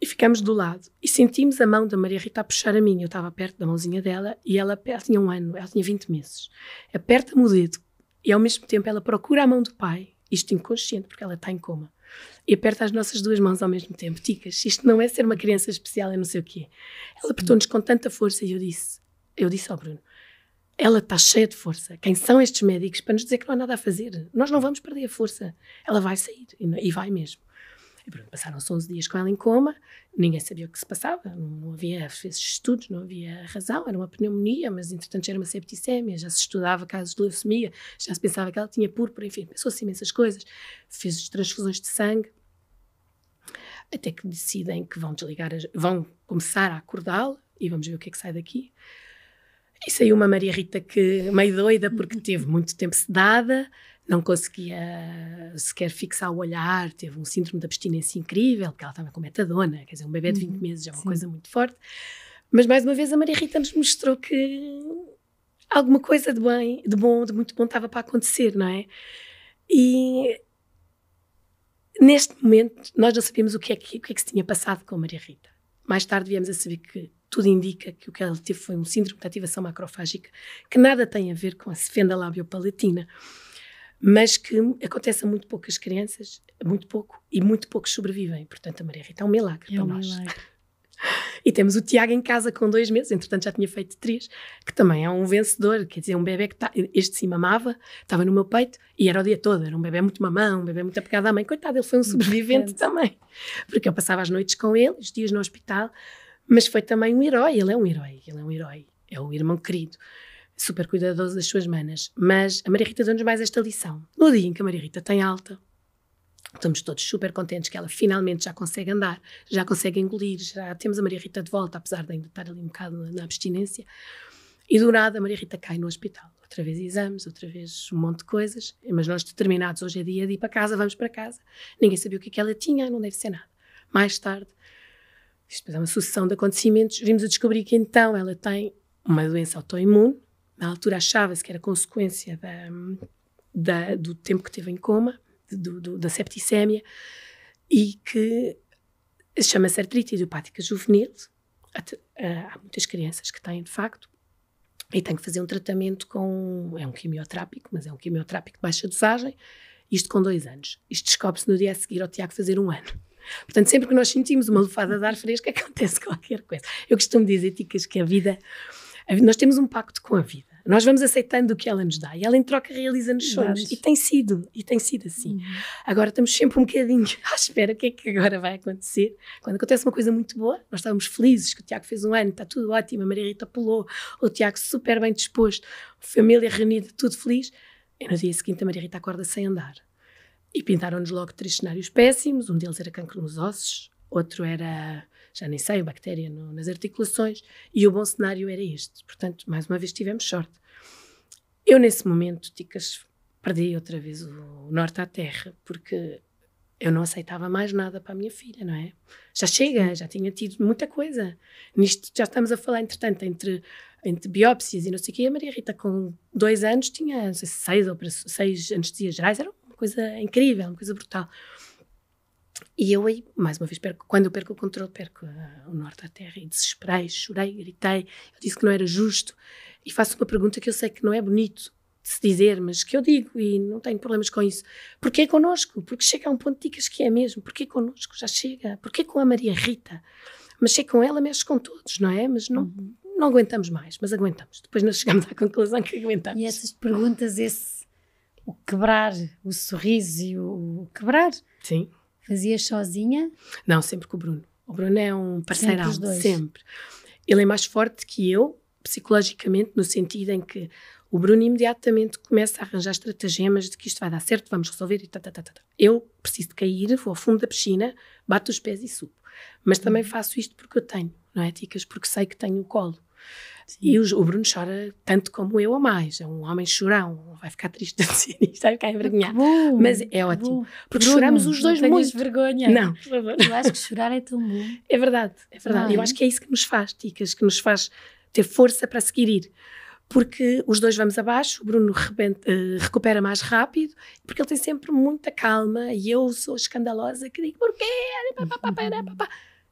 e ficamos do lado e sentimos a mão da Maria Rita a puxar a minha. Eu estava perto da mãozinha dela e ela, ela tinha um ano, ela tinha 20 meses. Aperta-me o dedo e ao mesmo tempo ela procura a mão do pai, isto inconsciente, porque ela está em coma. E aperta as nossas duas mãos ao mesmo tempo. Ticas, isto não é ser uma criança especial, eu não sei o quê. Ela apertou-nos com tanta força e eu disse, eu disse ao Bruno, ela está cheia de força. Quem são estes médicos para nos dizer que não há nada a fazer? Nós não vamos perder a força. Ela vai sair e vai mesmo. E pronto, passaram-se 11 dias com ela em coma, ninguém sabia o que se passava, não, havia esses estudos, não havia razão, era uma pneumonia, mas entretanto já era uma septicemia, já se estudava casos de leucemia, já se pensava que ela tinha púrpura, enfim, pensou-se imensas coisas, fez transfusões de sangue, até que decidem que vão desligar, vão começar a acordá-la e vamos ver o que é que sai daqui. E saiu uma Maria Rita que meio doida porque teve muito tempo sedada, não conseguia sequer fixar o olhar, teve um síndrome de abstinência incrível, porque ela estava com metadona, quer dizer, um bebê de 20 uhum, meses é uma sim. coisa muito forte. Mas mais uma vez a Maria Rita nos mostrou que alguma coisa de bem, de bom, de muito bom estava para acontecer, não é? E neste momento nós não sabíamos o que é que, o que, é que se tinha passado com a Maria Rita. Mais tarde viemos a saber que tudo indica que o que ela teve foi um síndrome de ativação macrofágica, que nada tem a ver com a fenda labiopalatina. palatina mas que acontece a muito poucas crianças, muito pouco, e muito poucos sobrevivem. Portanto, a Maria Rita é um milagre é para um nós. Milagre. [laughs] E temos o Tiago em casa com dois meses, entretanto já tinha feito três, que também é um vencedor, quer dizer, um bebê que tá, este sim mamava, estava no meu peito e era o dia todo, era um bebê muito mamão, um bebê muito apegado à mãe. Coitado, ele foi um sobrevivente também, porque eu passava as noites com ele, os dias no hospital, mas foi também um herói, ele é um herói, ele é um herói, é um irmão querido super cuidadoso das suas manas. Mas a Maria Rita deu-nos mais esta lição. No dia em que a Maria Rita tem alta, estamos todos super contentes que ela finalmente já consegue andar, já consegue engolir, já temos a Maria Rita de volta, apesar de ainda estar ali um bocado na abstinência. E do nada a Maria Rita cai no hospital. Outra vez exames, outra vez um monte de coisas. Mas nós determinados, hoje é dia de ir para casa, vamos para casa. Ninguém sabia o que, é que ela tinha, não deve ser nada. Mais tarde, isto é uma sucessão de acontecimentos, vimos a descobrir que então ela tem uma doença autoimune, na altura achava-se que era consequência da, da, do tempo que teve em coma, do, do, da septicémia, e que chama-se artrite idiopática juvenil. Há muitas crianças que têm, de facto, e têm que fazer um tratamento com. É um quimiotrápico, mas é um quimiotrápico de baixa dosagem, isto com dois anos. Isto descobre-se no dia a seguir ao Tiago fazer um ano. Portanto, sempre que nós sentimos uma lufada de ar fresco, [laughs] acontece qualquer coisa. Eu costumo dizer, Ticas, que a vida. Nós temos um pacto com a vida. Nós vamos aceitando o que ela nos dá e ela em troca realiza-nos sonhos. E tem sido, e tem sido assim. Uhum. Agora estamos sempre um bocadinho [laughs] à espera o que é que agora vai acontecer. Quando acontece uma coisa muito boa, nós estávamos felizes que o Tiago fez um ano, está tudo ótimo, a Maria Rita pulou, o Tiago super bem disposto, família reunida, tudo feliz. E no dia seguinte a Maria Rita acorda sem andar. E pintaram-nos logo três cenários péssimos. Um deles era cancro nos ossos, outro era já nem sei, bactéria no, nas articulações, e o bom cenário era este. Portanto, mais uma vez tivemos sorte. Eu, nesse momento, Ticas, perdi outra vez o norte à terra, porque eu não aceitava mais nada para a minha filha, não é? Já chega, já tinha tido muita coisa. Nisto já estamos a falar, entretanto, entre, entre biópsias e não sei o quê. A Maria Rita, com dois anos, tinha sei, seis, seis anestesias gerais. Era uma coisa incrível, uma coisa brutal. E eu aí, mais uma vez, perco, quando eu perco o controle, perco uh, o norte da terra e desesperei, chorei, gritei. Eu disse que não era justo. E faço uma pergunta que eu sei que não é bonito de se dizer, mas que eu digo e não tenho problemas com isso. Porquê connosco? Porque chega a um ponto de dicas que é mesmo. Porquê connosco? Já chega. Porquê com a Maria Rita? Mas chega com ela, mexe com todos, não é? Mas não, uhum. não aguentamos mais, mas aguentamos. Depois nós chegamos à conclusão que aguentamos. E essas perguntas, esse o quebrar, o sorriso e o, o quebrar. Sim. Fazias sozinha? Não, sempre com o Bruno. O Bruno é um parceiro sempre, sempre. Ele é mais forte que eu, psicologicamente, no sentido em que o Bruno imediatamente começa a arranjar estratagemas de que isto vai dar certo, vamos resolver e tá, tá, tá, tá. Eu preciso de cair, vou ao fundo da piscina, bato os pés e subo. Mas também uhum. faço isto porque eu tenho, não é, Ticas? Porque sei que tenho o colo. Sim. E o, o, Bruno chora tanto como eu ou mais. É um homem chorão. Vai ficar triste de [laughs] dizer isto, vai ficar envergonhado. Mas é ótimo. Porque Bruno, choramos os dois não muito. vergonha. Não, por favor. Eu acho que chorar é tão bom. É verdade, é verdade. Eu acho que é isso que nos faz, Ticas, que nos faz ter força para seguir ir porque os dois vamos abaixo, o Bruno rebenta, uh, recupera mais rápido, porque ele tem sempre muita calma e eu sou escandalosa que digo porquê?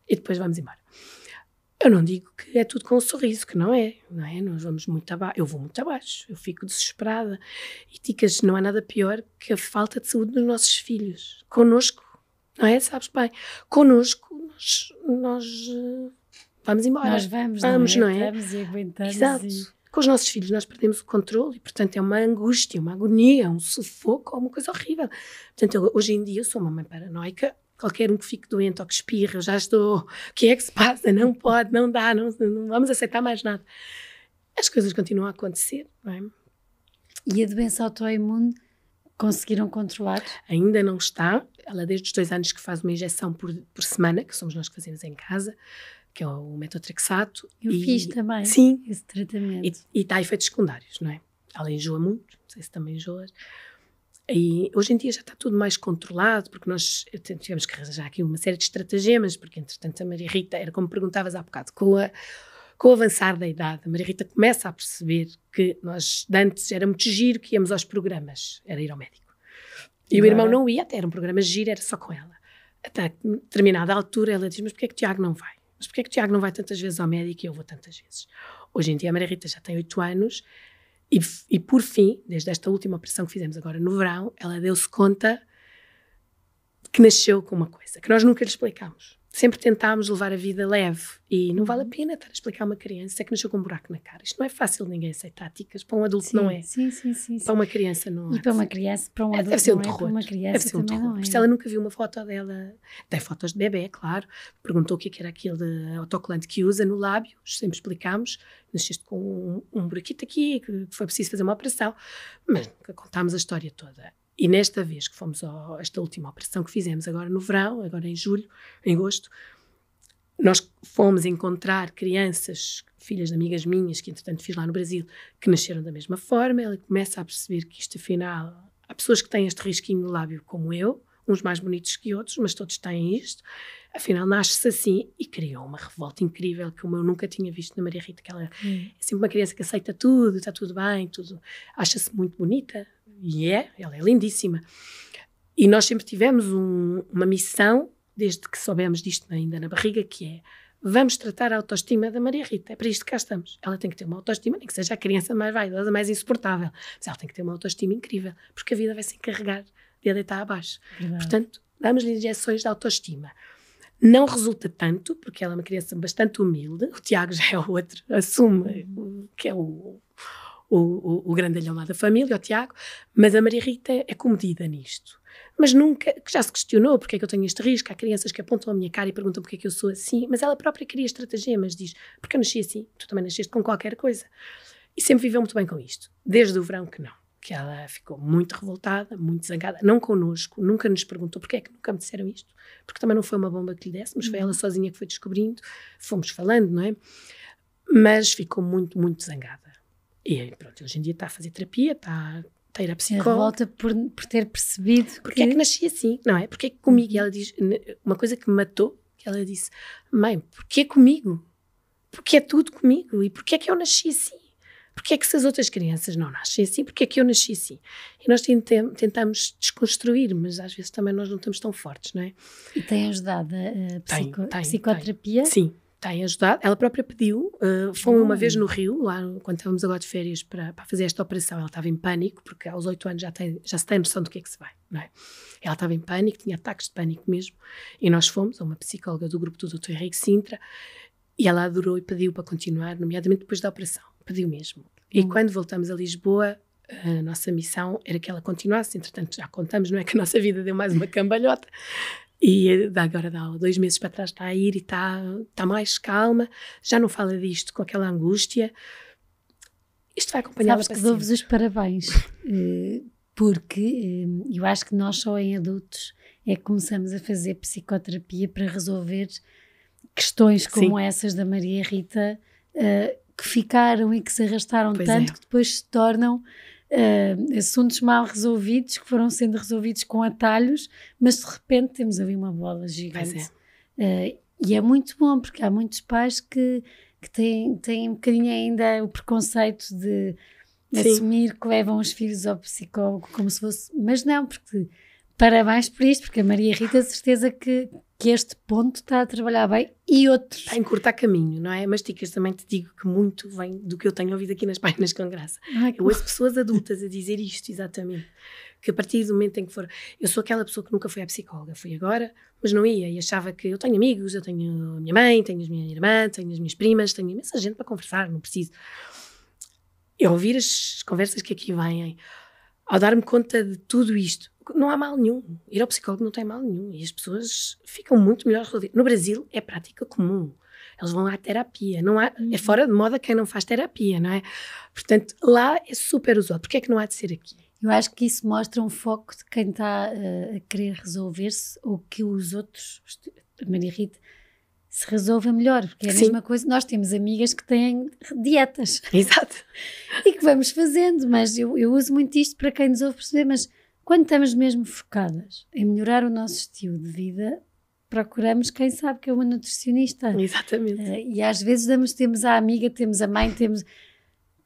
E depois vamos embora. Eu não digo que é tudo com um sorriso, que não é, não é? Nós vamos muito abaixo, eu vou muito abaixo, eu fico desesperada. E ticas, não há nada pior que a falta de saúde dos nossos filhos. Connosco, não é? Sabes bem? Connosco, nós, nós uh, vamos embora. Nós vamos, vamos não é? Não é? Vamos e aguentamos. Exato. E com os nossos filhos nós perdemos o controle e, portanto, é uma angústia, uma agonia, um sufoco, uma coisa horrível. Portanto, eu, hoje em dia eu sou uma mãe paranoica. Qualquer um que fique doente ou que espirra, eu já estou. O que é que se passa? Não pode, não dá, não, não vamos aceitar mais nada. As coisas continuam a acontecer, não é? E a doença autoimune conseguiram controlar? Ainda não está. Ela, desde os dois anos que faz uma injeção por, por semana, que somos nós que fazemos em casa, que é o metotrexato. Eu e, fiz também sim, esse tratamento. E, e dá efeitos secundários, não é? Ela enjoa muito, não sei se também enjoa. E hoje em dia já está tudo mais controlado, porque nós tivemos que arranjar aqui uma série de estratagemas, porque entretanto a Maria Rita, era como perguntavas há bocado, com, a, com o avançar da idade, a Maria Rita começa a perceber que nós, antes era muito giro que íamos aos programas, era ir ao médico. E o irmão não ia, até era um programa giro, era só com ela. Até determinada altura ela diz: Mas porquê é que o Tiago não vai? mas porquê é que o Tiago não vai tantas vezes ao médico e eu vou tantas vezes? Hoje em dia a Maria Rita já tem 8 anos e, e por fim, desde esta última operação que fizemos agora no verão, ela deu-se conta que nasceu com uma coisa que nós nunca lhe explicámos sempre tentámos levar a vida leve e não vale a pena estar a explicar a uma criança que nasceu com um buraco na cara. Isto não é fácil ninguém aceitar, ticas. Para um adulto sim, não é. Sim, sim, sim. Para uma criança não é. E para uma criança, para um adulto Deve ser um não é, para uma criança Deve ser um terror. Isso ela nunca viu uma foto dela. Tem fotos de bebê, é claro. Perguntou o que, é que era aquilo de autocolante que usa no lábio. Sempre explicámos. Nasceste com um, um buraquito aqui, que foi preciso fazer uma operação. Mas nunca contámos a história toda. E nesta vez que fomos a esta última operação que fizemos agora no verão, agora em julho, em agosto, nós fomos encontrar crianças, filhas de amigas minhas, que entretanto fiz lá no Brasil, que nasceram da mesma forma. Ela começa a perceber que isto, afinal, há pessoas que têm este risquinho no lábio como eu, uns mais bonitos que outros, mas todos têm isto. Afinal, nasce-se assim e criou uma revolta incrível que eu nunca tinha visto na Maria Rita, que ela hum. é sempre uma criança que aceita tudo, está tudo bem, tudo, acha-se muito bonita, e é, ela é lindíssima. E nós sempre tivemos um, uma missão desde que soubemos disto ainda na barriga, que é vamos tratar a autoestima da Maria Rita. É para isto que cá estamos. Ela tem que ter uma autoestima, nem que seja a criança mais vaidosa, mais insuportável, mas ela tem que ter uma autoestima incrível, porque a vida vai se encarregar de a deitar abaixo. Verdade. Portanto, damos-lhe injeções de autoestima. Não resulta tanto, porque ela é uma criança bastante humilde, o Tiago já é outro, assume que é o, o, o, o grandalhão lá da família, o Tiago, mas a Maria Rita é comedida nisto mas nunca, que já se questionou porque é que eu tenho este risco. Há crianças que apontam a minha cara e perguntam porque é que eu sou assim, mas ela própria cria estratagemas, diz, porque eu nasci assim, tu também nasceste com qualquer coisa. E sempre viveu muito bem com isto, desde o verão que não. que ela ficou muito revoltada, muito zangada, não connosco, nunca nos perguntou porque é que nunca me disseram isto, porque também não foi uma bomba que lhe dessemos, foi ela uhum. sozinha que foi descobrindo, fomos falando, não é? Mas ficou muito, muito zangada. E pronto, hoje em dia está a fazer terapia, está, está a ir à psicóloga. Revolta por, por ter percebido. Porque que... é que nasci assim, não é? Porque é que comigo? E ela diz, uma coisa que me matou, que ela disse, mãe, porquê comigo? Porque é tudo comigo. E porquê é que eu nasci assim? Porquê é que se as outras crianças não nascem assim? Porquê é que eu nasci assim? E nós tentamos desconstruir, mas às vezes também nós não estamos tão fortes, não é? E tem ajudado a psico tem, tem, psicoterapia? Tem. Sim, tem ajudado. Ela própria pediu, uh, foi uma vez no Rio, lá quando estávamos agora de férias para, para fazer esta operação. Ela estava em pânico, porque aos oito anos já, tem, já se tem noção do que é que se vai, não é? Ela estava em pânico, tinha ataques de pânico mesmo. E nós fomos a uma psicóloga do grupo do Dr. Henrique Sintra e ela adorou e pediu para continuar, nomeadamente depois da operação. Pediu mesmo. E hum. quando voltamos a Lisboa, a nossa missão era que ela continuasse. Entretanto, já contamos, não é? Que a nossa vida deu mais uma cambalhota. E agora dá dois meses para trás está a ir e está, está mais calma, já não fala disto com aquela angústia. Isto vai acompanhá-la para que dou-vos os parabéns, [laughs] eh, porque eh, eu acho que nós só em adultos é que começamos a fazer psicoterapia para resolver questões como Sim. essas da Maria Rita eh, que ficaram e que se arrastaram pois tanto é. que depois se tornam uh, assuntos mal resolvidos que foram sendo resolvidos com atalhos, mas de repente temos ali uma bola gigante. É. Uh, e é muito bom, porque há muitos pais que, que têm, têm um bocadinho ainda o preconceito de Sim. assumir que levam os filhos ao psicólogo como se fosse. Mas não, porque parabéns por isto, porque a Maria Rita, certeza que, que este ponto está a trabalhar bem e outros. Está a encurtar caminho, não é? Mas, Ticas, também te digo que muito vem do que eu tenho ouvido aqui nas [laughs] páginas com graça. Ai, eu ouço pessoas adultas a dizer isto, exatamente. Que a partir do momento em que for. Eu sou aquela pessoa que nunca foi à psicóloga, fui agora, mas não ia e achava que eu tenho amigos, eu tenho a minha mãe, tenho a minha irmã, tenho as minhas primas, tenho imensa gente para conversar, não preciso. Eu ouvir as conversas que aqui vêm, ao dar-me conta de tudo isto, não há mal nenhum. Ir ao psicólogo não tem mal nenhum. E as pessoas ficam muito melhor resolvidas. No Brasil é prática comum. Eles vão à terapia. Não há, é uhum. fora de moda quem não faz terapia, não é? Portanto, lá é super usual. Porquê é que não há de ser aqui? Eu acho que isso mostra um foco de quem está uh, a querer resolver-se ou que os outros, a Maria Rita, se resolva melhor, porque é a Sim. mesma coisa. Nós temos amigas que têm dietas. Exato. [laughs] e que vamos fazendo, mas eu, eu uso muito isto para quem nos ouve perceber, mas quando estamos mesmo focadas em melhorar o nosso estilo de vida, procuramos quem sabe que é uma nutricionista. Exatamente. Uh, e às vezes damos, temos a amiga, temos a mãe, temos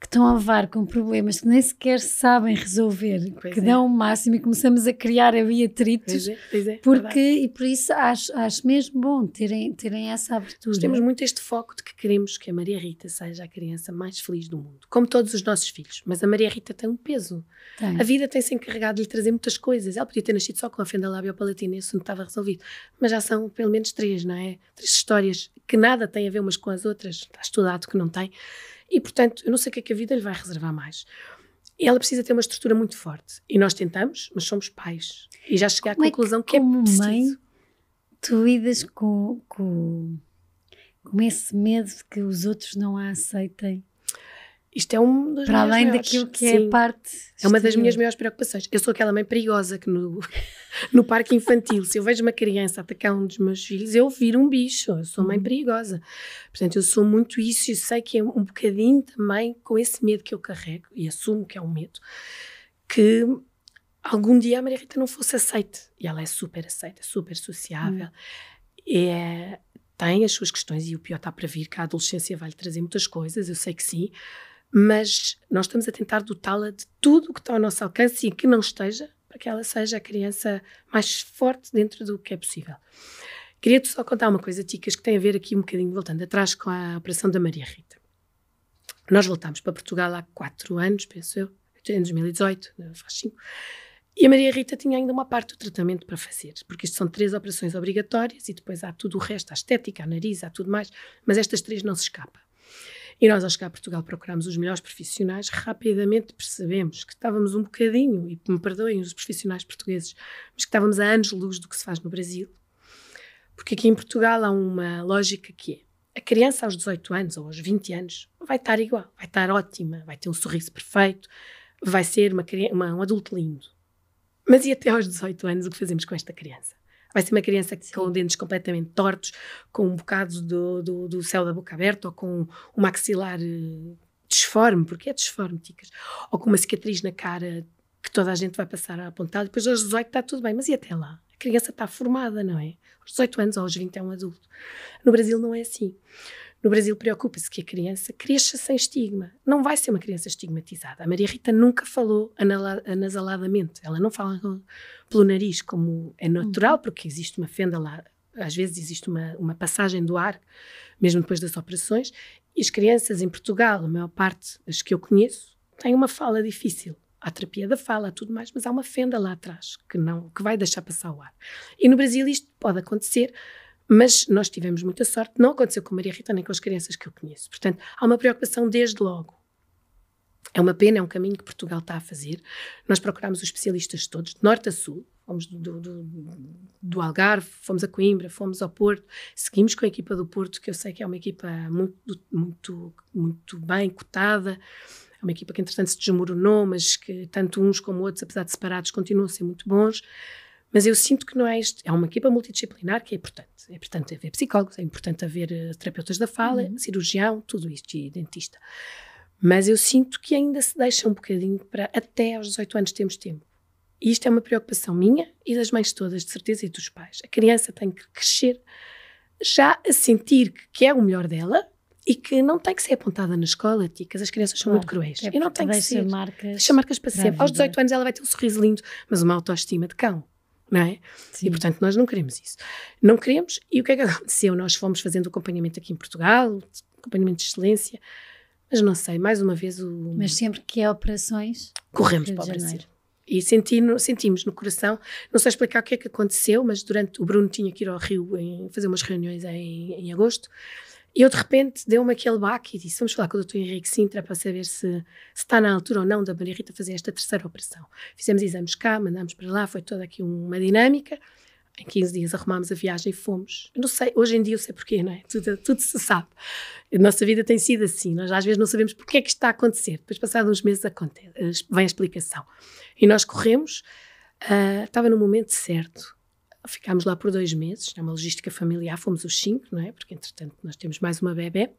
que estão a levar com problemas que nem sequer sabem resolver, pois que é. dão o máximo e começamos a criar ali atritos. Pois é, pois é, porque, e por isso acho, acho mesmo bom terem, terem essa abertura. Nós temos muito este foco de que queremos que a Maria Rita seja a criança mais feliz do mundo, como todos os nossos filhos. Mas a Maria Rita tem um peso. Tem. A vida tem-se encarregado de lhe trazer muitas coisas. Ela podia ter nascido só com a fenda labiopalatina e isso não estava resolvido. Mas já são pelo menos três, não é? Três histórias que nada têm a ver umas com as outras. Está estudado que não tem. E, portanto, eu não sei o que é que a vida lhe vai reservar mais. Ela precisa ter uma estrutura muito forte. E nós tentamos, mas somos pais. E já cheguei à como conclusão é que, que é preciso. mãe, tu lidas com, com, com esse medo de que os outros não a aceitem isto é um dos Para além maiores. daquilo que é a parte. É uma das minhas maiores preocupações. Eu sou aquela mãe perigosa que no, [laughs] no parque infantil, se eu vejo uma criança atacar um dos meus filhos, eu viro um bicho. Eu sou mãe uhum. perigosa. Portanto, eu sou muito isso e sei que é um bocadinho também com esse medo que eu carrego, e assumo que é um medo, que algum dia a Maria Rita não fosse aceite. E ela é super aceita, super sociável. Uhum. É, tem as suas questões e o pior está para vir, que a adolescência vai lhe trazer muitas coisas, eu sei que sim mas nós estamos a tentar dotá-la de tudo o que está ao nosso alcance e que não esteja, para que ela seja a criança mais forte dentro do que é possível. Queria-te só contar uma coisa, Ticas, que tem a ver aqui um bocadinho, voltando atrás, com a operação da Maria Rita. Nós voltámos para Portugal há quatro anos, penso eu, em 2018, faz cinco, e a Maria Rita tinha ainda uma parte do tratamento para fazer, porque isto são três operações obrigatórias e depois há tudo o resto, a estética, a nariz, há tudo mais, mas estas três não se escapa. E nós, ao chegar a Portugal, procuramos os melhores profissionais. Rapidamente percebemos que estávamos um bocadinho, e me perdoem os profissionais portugueses, mas que estávamos a anos-luz do que se faz no Brasil. Porque aqui em Portugal há uma lógica que é: a criança aos 18 anos ou aos 20 anos vai estar igual, vai estar ótima, vai ter um sorriso perfeito, vai ser uma, uma, um adulto lindo. Mas e até aos 18 anos o que fazemos com esta criança? Vai ser uma criança Sim. com dentes completamente tortos, com um bocado do, do, do, céu da boca aberta, ou com o maxilar uh, disforme, porque é disforme, ticas, ou com uma cicatriz na cara que toda a gente vai passar a apontar, depois aos 18 está tudo bem, mas e até lá? A criança está formada, não é? Aos 18 anos ou aos 20 é um adulto. No Brasil não é assim. No Brasil preocupa-se que a criança cresça sem estigma. Não vai ser uma criança estigmatizada. A Maria Rita nunca falou anasaladamente. Ela não fala pelo nariz, como é natural, uhum. porque existe uma fenda lá. Às vezes existe uma, uma passagem do ar, mesmo depois das operações. E as crianças em Portugal, a maior parte das que eu conheço, têm uma fala difícil. Há terapia da fala, há tudo mais, mas há uma fenda lá atrás que não que vai deixar passar o ar. E no Brasil isto pode acontecer mas nós tivemos muita sorte, não aconteceu com Maria Rita nem com as crianças que eu conheço. Portanto, há uma preocupação desde logo. É uma pena, é um caminho que Portugal está a fazer. Nós procurámos os especialistas todos, de norte a sul. Fomos do, do, do, Algarve, fomos a Coimbra, fomos ao Porto, seguimos com a equipa do Porto, que eu sei que é uma equipa muito, muito, muito bem cotada. É uma equipa que, entretanto, se desmoronou, mas que tanto uns como outros, apesar de separados, continuam a ser muito bons. Mas eu sinto que não é isto. É uma equipa multidisciplinar que é importante. É importante haver psicólogos, é importante haver uh, terapeutas da fala, uhum. cirurgião, tudo isto, e dentista. Mas eu sinto que ainda se deixa um bocadinho para até aos 18 anos temos tempo. E isto é uma preocupação minha e das mães todas, de certeza, e dos pais. A criança tem que crescer já a sentir que é o melhor dela e que não tem que ser apontada na escola, ticas. As crianças são claro, muito cruéis. É e não tem que ser. Marcas deixa marcas para sempre. Aos 18 anos ela vai ter um sorriso lindo, mas uma autoestima de cão não é? Sim. E portanto nós não queremos isso. Não queremos, e o que é que [laughs] aconteceu? Nós fomos fazendo acompanhamento aqui em Portugal, acompanhamento de excelência, mas não sei, mais uma vez o. Mas sempre que é operações. Corremos para o Brasil. E senti sentimos no coração, não sei explicar o que é que aconteceu, mas durante o Bruno tinha que ir ao Rio em, fazer umas reuniões em, em agosto. E eu, de repente, deu-me aquele baque e disse: Vamos falar com o Dr. Henrique Sintra para saber se, se, está na altura ou não da Maria Rita fazer esta terceira operação. Fizemos exames cá, mandámos para lá, foi toda aqui uma dinâmica. Em 15 dias arrumámos a viagem e fomos. Não sei, hoje em dia eu sei porquê, não é? Tudo, tudo se sabe. A nossa vida tem sido assim, nós às vezes não sabemos porque é que está a acontecer. Depois, passados uns meses, acontece, vem a explicação. E nós corremos, uh, estava no momento certo Ficámos lá por dois meses, é uma logística familiar, fomos os cinco, não é? Porque entretanto nós temos mais uma bebê,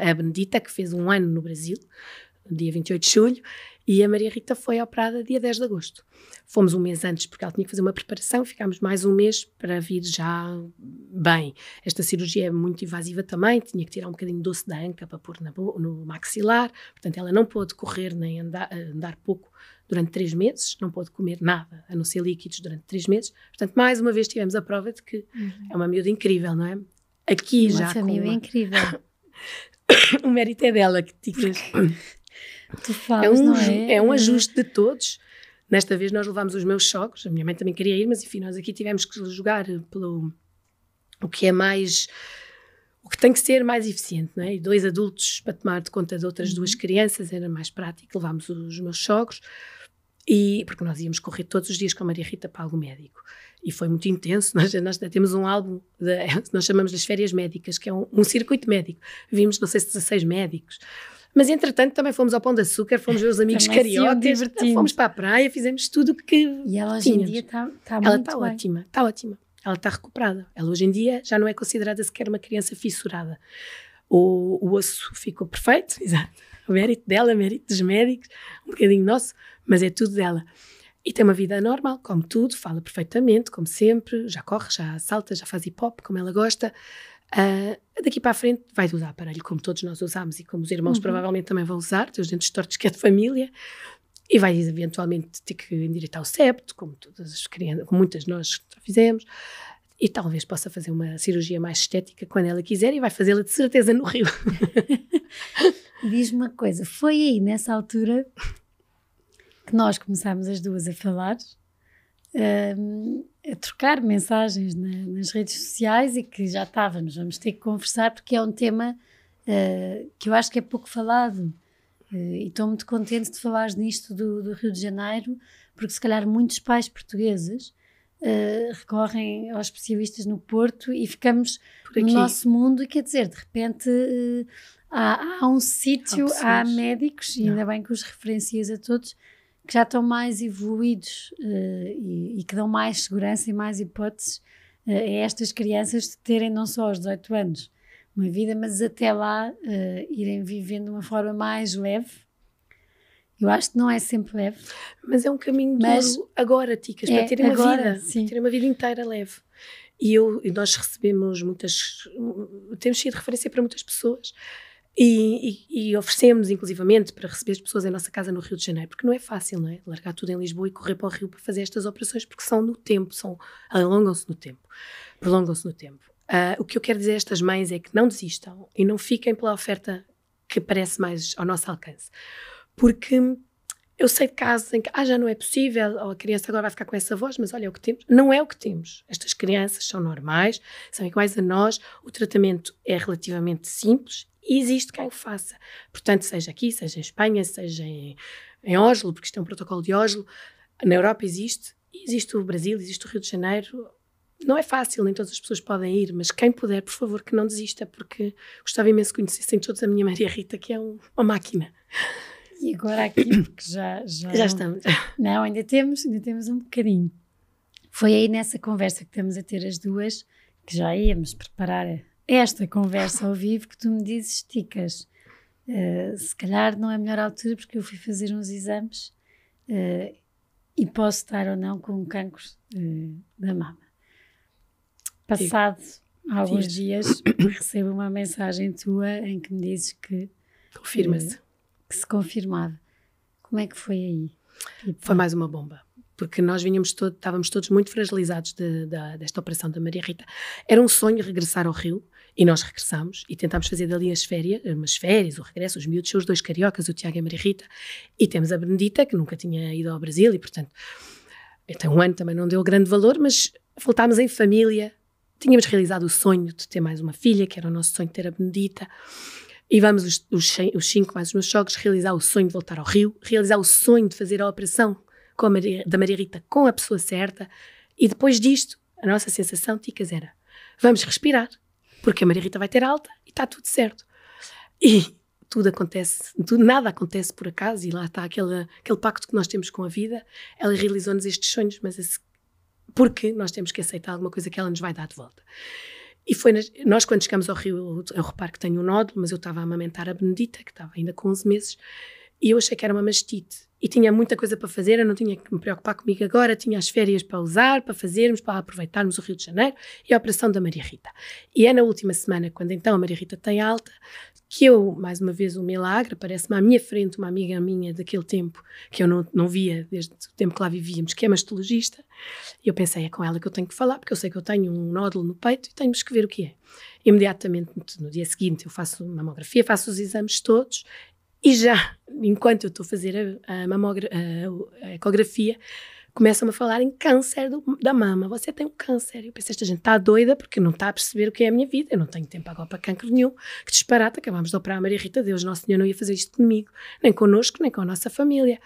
a Benedita, que fez um ano no Brasil, dia 28 de julho, e a Maria Rita foi operada dia 10 de agosto. Fomos um mês antes porque ela tinha que fazer uma preparação, ficámos mais um mês para vir já bem. Esta cirurgia é muito invasiva também, tinha que tirar um bocadinho doce da anca para pôr no maxilar, portanto ela não pôde correr nem andar, andar pouco durante três meses, não pôde comer nada, a não ser líquidos durante três meses. Portanto, mais uma vez tivemos a prova de que uhum. é uma miúda incrível, não é? Aqui uma já família uma... incrível. [coughs] [coughs] o mérito é dela, que ticas. [coughs] tu falas, é, um, é? é um ajuste de todos. Nesta vez nós levámos os meus sogros, a minha mãe também queria ir, mas enfim, nós aqui tivemos que jogar pelo o que é mais o que tem que ser mais eficiente, não é? E dois adultos para tomar de conta de outras uhum. duas crianças era mais prático. Levámos os meus sogros e, porque nós íamos correr todos os dias com a Maria Rita para algo médico. E foi muito intenso. [laughs] Nós, nós temos um álbum, de, [laughs] nós chamamos das férias médicas, que é um, um circuito médico. Vimos, não sei se 16 médicos. Mas entretanto também fomos ao Pão de Açúcar, fomos ver os amigos cariocas, fomos para a praia, fizemos tudo o que. E ela hoje em dia está tá muito Ela está ótima, está ótima. Ela está recuperada. Ela hoje em dia já não é considerada sequer uma criança fissurada. O, o osso ficou perfeito, [laughs] exato. O mérito dela, mérito dos médicos, um bocadinho nosso, mas é tudo dela. E tem uma vida normal, come tudo, fala perfeitamente, como sempre, já corre, já salta, já faz hip hop, como ela gosta. Uh, daqui para a frente vai usar aparelho, como todos nós usamos e como os irmãos uhum. provavelmente também vão usar, tem os dentes tortos que é de família, e vai eventualmente ter que endireitar o septo, como todas as crianças, como muitas nós já fizemos, e talvez possa fazer uma cirurgia mais estética quando ela quiser e vai fazê-la de certeza no Rio. [laughs] Diz-me uma coisa, foi aí nessa altura que nós começámos as duas a falar, a trocar mensagens na, nas redes sociais e que já estávamos, vamos ter que conversar porque é um tema uh, que eu acho que é pouco falado. Uh, e estou muito contente de falares nisto do, do, Rio de Janeiro, porque se calhar muitos pais portugueses uh, recorrem aos especialistas no Porto e ficamos no nosso mundo, e quer dizer, de repente há, há um sítio, há, há, médicos, e ainda bem que os referencias a todos, que já estão mais evoluídos uh, e, e, que dão mais segurança e mais hipóteses uh, a estas crianças de terem não só aos 18 anos uma vida, mas até lá uh, irem vivendo de uma forma mais leve. Eu acho que não é sempre leve. Mas é um caminho mas duro agora, Ticas, é, para terem uma agora, vida, sim. terem uma vida inteira leve. E, eu, e nós recebemos muitas, temos sido referência para muitas pessoas e, e, oferecemos, inclusivamente, para receber as pessoas em nossa casa no Rio de Janeiro, porque não é fácil, não é? Largar tudo em Lisboa e correr para o Rio para fazer estas operações, porque são no tempo, são, alongam-se no tempo, prolongam-se no tempo. Uh, o que eu quero dizer a estas mães é que não desistam e não fiquem pela oferta que parece mais ao nosso alcance. Porque eu sei de casos em que ah, já não é possível, ou a criança agora vai ficar com essa voz, mas olha, é o que temos. Não é o que temos. Estas crianças são normais, são iguais a nós, o tratamento é relativamente simples e existe quem o faça. Portanto, seja aqui, seja em Espanha, seja em, em Oslo, porque isto é um protocolo de Oslo, na Europa existe, existe o Brasil, existe o Rio de Janeiro. Não é fácil, nem todas as pessoas podem ir, mas quem puder, por favor, que não desista, porque gostava imenso de conhecessem todos a minha Maria Rita, que é um, uma máquina. E agora aqui, porque já, já, já estamos. Não, ainda temos, ainda temos um bocadinho. Foi aí nessa conversa que estamos a ter as duas, que já íamos preparar esta conversa ao vivo que tu me dizes, Ticas, uh, se calhar não é a melhor altura porque eu fui fazer uns exames uh, e posso estar ou não com um cancro uh, da mama. Passado alguns dias, [coughs] recebo uma mensagem tua em que me dizes que confirma-se que se confirmava. Como é que foi aí? Foi mais uma bomba porque nós vinhamos estávamos todos muito fragilizados de, de, desta operação da Maria Rita. Era um sonho regressar ao Rio e nós regressamos e tentámos fazer dali as férias, umas férias, o regresso, os miúdos os dois cariocas, o Tiago e a Maria Rita, e temos a Benedita, que nunca tinha ido ao Brasil e, portanto, até um ano também não deu grande valor, mas voltámos em família, tínhamos realizado o sonho de ter mais uma filha, que era o nosso sonho de ter a Benedita, e vamos os, os, os cinco mais os meus sogros realizar o sonho de voltar ao Rio, realizar o sonho de fazer a operação com Maria, da Maria Rita com a pessoa certa. E depois disto, a nossa sensação, Ticas, era: vamos respirar, porque a Maria Rita vai ter alta e está tudo certo. E tudo acontece, tudo, nada acontece por acaso, e lá está aquele, aquele pacto que nós temos com a vida. Ela realizou-nos estes sonhos, mas esse, porque nós temos que aceitar alguma coisa que ela nos vai dar de volta. E foi nas, nós, quando chegamos ao Rio, eu, reparo que tenho um nódulo, mas eu estava a amamentar a Benedita, que estava ainda com 11 meses, e eu achei que era uma mastite e tinha muita coisa para fazer, eu não tinha que me preocupar comigo agora, tinha as férias para usar, para fazermos, para aproveitarmos o Rio de Janeiro e a operação da Maria Rita. E é na última semana, quando então a Maria Rita tem alta, que eu, mais uma vez, um milagre, aparece-me à minha frente uma amiga minha daquele tempo, que eu não, não via desde o tempo que lá vivíamos, que é mastologista, e eu pensei, é com ela que eu tenho que falar, porque eu sei que eu tenho um nódulo no peito e temos que ver o que é. Imediatamente, no dia seguinte, eu faço mamografia, faço os exames todos e já, enquanto eu estou a fazer a, a, a, a ecografia, começam-me a falar em câncer do, da mama. Você tem um câncer. Eu pensei, esta gente está doida porque não está a perceber o que é a minha vida. Eu não tenho tempo agora para cancro nenhum. Que disparate, acabámos de operar a Maria Rita. Deus, Nosso Senhor não ia fazer isto comigo, nem connosco, nem com a nossa família.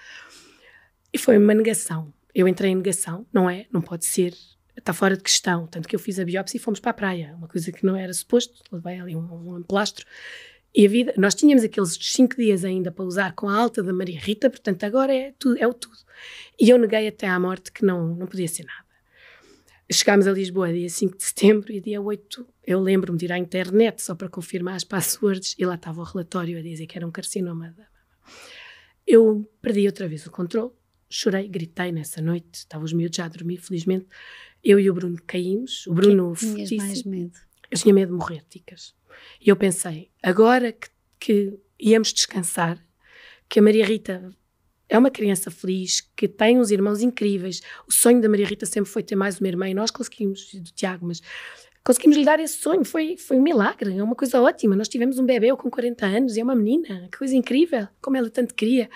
E foi uma negação. Eu entrei em negação, não é? Não pode ser. Está fora de questão. Tanto que eu fiz a biópsia e fomos para a praia. Uma coisa que não era suposto. Levei ali um, um plastro e a vida, nós tínhamos aqueles cinco dias ainda para usar com a alta da Maria Rita, portanto agora é, tudo, é o tudo. E eu neguei até à morte que não, não podia ser nada. Chegámos a Lisboa dia 5 de setembro e dia 8 eu lembro-me de ir à internet só para confirmar as passwords e lá estava o relatório a dizer que era um carcinoma da mama. Eu perdi outra vez o controle, chorei, gritei nessa noite, estavam os miúdos já a dormir, felizmente. Eu e o Bruno caímos, o Bruno que tinhas mais medo? Eu tinha medo de morrer, Ticas. E eu pensei, agora que, que íamos descansar, que a Maria Rita é uma criança feliz, que tem uns irmãos incríveis. O sonho da Maria Rita sempre foi ter mais uma irmã e nós conseguimos, do Tiago, mas conseguimos lhe dar esse sonho. Foi, foi um milagre, é uma coisa ótima. Nós tivemos um bebê com 40 anos e é uma menina, que coisa incrível, como ela tanto queria.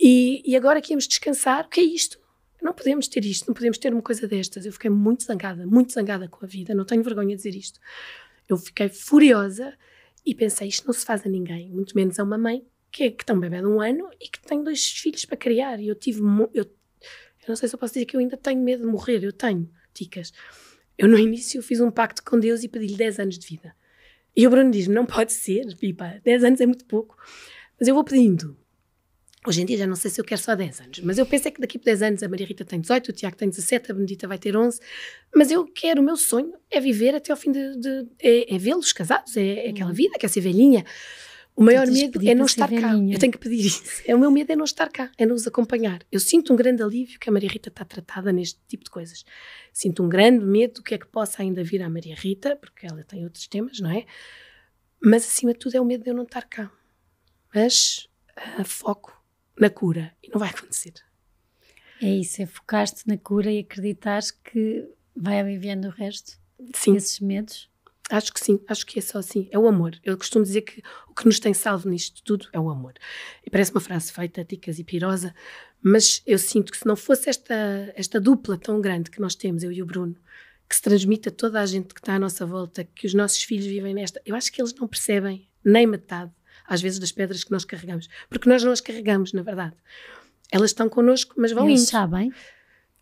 E, e agora que íamos descansar, o que é isto? Não podemos ter isto, não podemos ter uma coisa destas. Eu fiquei muito zangada, muito zangada com a vida, não tenho vergonha de dizer isto. Eu fiquei furiosa e pensei: isto não se faz a ninguém, muito menos a uma mãe que, é, que tem um bebê de um ano e que tem dois filhos para criar. E eu tive. Eu, eu não sei se eu posso dizer que eu ainda tenho medo de morrer, eu tenho, ticas. Eu no início fiz um pacto com Deus e pedi-lhe 10 anos de vida. E o Bruno diz: Não pode ser, Pipa, 10 anos é muito pouco. Mas eu vou pedindo. Hoje em dia já não sei se eu quero só 10 anos, mas eu pensei que daqui a 10 anos a Maria Rita tem 18, o Tiago tem 17, a Benedita vai ter 11. Mas eu quero, o meu sonho é viver até ao fim de. de é, é vê-los casados, é, é aquela uhum. vida, quer ser velhinha. O maior medo é não estar cá. Eu tenho que pedir isso. É, o meu medo é não estar cá, é nos acompanhar. Eu sinto um grande alívio que a Maria Rita está tratada neste tipo de coisas. Sinto um grande medo do que é que possa ainda vir à Maria Rita, porque ela tem outros temas, não é? Mas acima de tudo é o medo de eu não estar cá. Mas uh, foco na cura e não vai acontecer. É isso, é focar-te na cura e acreditares que vai aliviando o resto Sim. desses medos. Acho que sim, acho que é só assim. É o amor. Eu costumo dizer que o que nos tem salvo nisto tudo é o amor. E parece uma frase feita, ticas e pirosa, mas eu sinto que se não fosse esta, esta dupla tão grande que nós temos, eu e o Bruno, que se transmite a toda a gente que está à nossa volta, que os nossos filhos vivem nesta, eu acho que eles não percebem nem metade, às vezes, das pedras que nós carregamos. Porque nós não as carregamos, na verdade. Elas estão connosco, mas vão eles indo. sabem?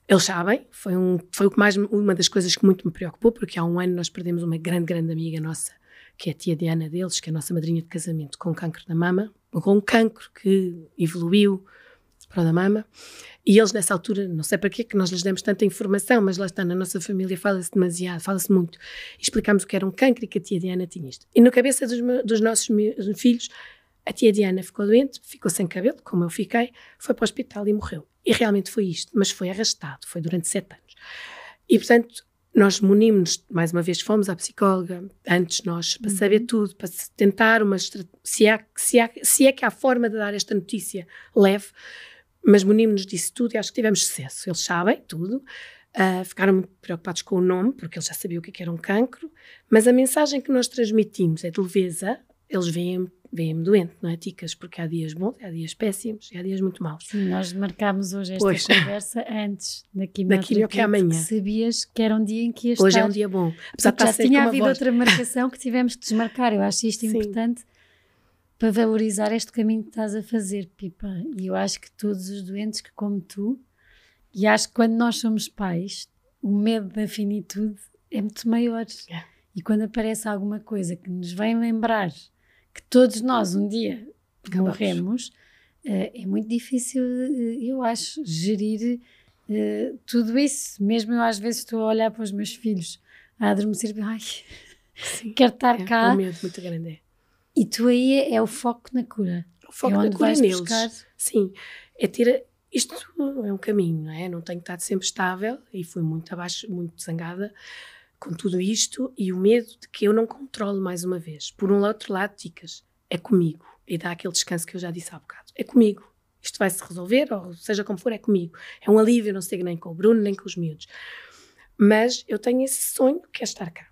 Eles sabem, foi, um, foi o que mais, uma das coisas que muito me preocupou, porque há um ano nós perdemos uma grande, grande amiga nossa, que é a tia Diana deles, que é a nossa madrinha de casamento, com câncer da mama, com um cancro que evoluiu para da mama. E eles, nessa altura, não sei para quê que nós lhes demos tanta informação, mas lá está, na nossa família fala-se demasiado, fala-se muito. Explicámos o que era um cancro e que a tia Diana tinha isto. E na cabeça dos, dos nossos filhos, a tia Diana ficou doente, ficou sem cabelo, como eu fiquei, foi para o hospital e morreu. E realmente foi isto, mas foi arrastado, foi durante sete anos. E portanto, nós munimos mais uma vez, fomos à psicóloga antes nós, para uhum. saber tudo, para tentar uma se, há, se, há, se é que há forma de dar esta notícia leve, mas munimos-nos disso tudo e acho que tivemos sucesso. Eles sabem tudo, uh, ficaram muito preocupados com o nome, porque eles já sabiam o que, é que era um cancro, mas a mensagem que nós transmitimos é de leveza, eles veem veem-me doente, não é, Ticas? Porque há dias bons, há dias péssimos e há dias muito maus. Sim, nós marcámos hoje esta pois. conversa antes da quimioterapia. que é amanhã. sabias que era um dia em que ias Hoje estar. é um dia bom. Apesar de já tinha havido voz. outra marcação que tivemos que desmarcar. Eu acho isto Sim. importante para valorizar este caminho que estás a fazer, Pipa. E eu acho que todos os doentes que, como tu, e acho que quando nós somos pais, o medo da finitude é muito maior. Yeah. E quando aparece alguma coisa que nos vem lembrar que todos nós um dia Acabamos. morremos, uh, é muito difícil, uh, eu acho, gerir uh, tudo isso. Mesmo eu às vezes estou a olhar para os meus filhos a adormecer, ai, Sim, quero estar é, cá. É um medo muito grande. E tu aí é, é, o foco na cura. O foco é na cura neles. Buscar... Sim, é ter. Isto é um caminho, não é? Não tenho estado sempre estável e fui muito abaixo, muito zangada com tudo isto e o medo de que eu não controlo mais uma vez. Por um outro lado, dicas, é comigo. E dá aquele descanso que eu já disse há bocado. É comigo. Isto vai se resolver, ou seja como for, é comigo. É um alívio, não sei nem com o Bruno, nem com os miúdos. Mas eu tenho esse sonho que é estar cá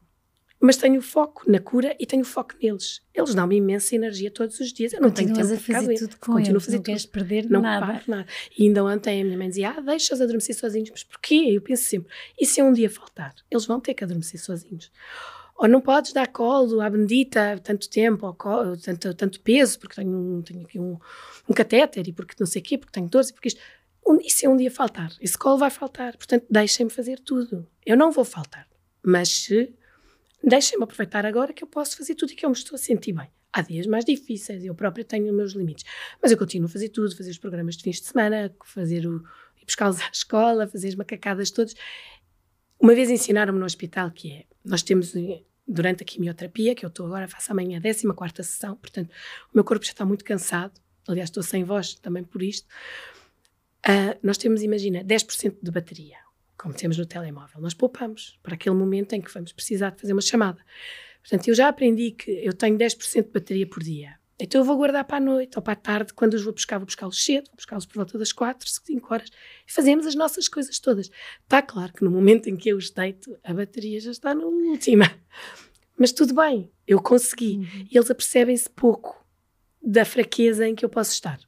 mas tenho foco na cura e tenho foco neles. Eles dão-me imensa energia todos os dias. Eu não Continuas tenho tempo a fazer tudo com Continuo eles, a fazer não tudo. queres perder não nada. Paro, nada. E ainda ontem a minha mãe dizia, ah, deixa-os adormecer sozinhos. Mas porquê? Eu penso sempre, e se um dia faltar? Eles vão ter que adormecer sozinhos. Ou não podes dar colo à bendita tanto tempo, colo, tanto, tanto peso, porque tenho, tenho aqui um, um catéter, e porque não sei o quê, porque tenho dores, e porque isto... e se um dia faltar? Esse colo vai faltar. Portanto, deixem-me fazer tudo. Eu não vou faltar. Mas se deixem-me aproveitar agora que eu posso fazer tudo e que eu me estou a sentir bem. Há dias mais difíceis, eu própria tenho os meus limites, mas eu continuo a fazer tudo, fazer os programas de fins de semana, fazer o, ir buscá-los à escola, fazer as macacadas todas. Uma vez ensinaram-me no hospital que é, nós temos eh, durante a quimioterapia, que eu estou agora, faço amanhã a 14 sessão, portanto, o meu corpo já está muito cansado, aliás, estou sem voz também por isto. Uh, nós temos, imagina, 10% de bateria como temos no telemóvel. Nós poupamos para aquele momento em que vamos precisar de fazer uma chamada. Portanto, eu já aprendi que eu tenho 10% de bateria por dia. Então eu vou guardar para a noite ou para a tarde, quando os vou buscar, vou buscá-los cedo, vou buscá-los por volta das 4, 5 horas e fazemos as nossas coisas todas. Está claro que no momento em que eu os deito, a bateria já está no última. Mas tudo bem, eu consegui. Uhum. E eles apercebem-se pouco da fraqueza em que eu posso estar.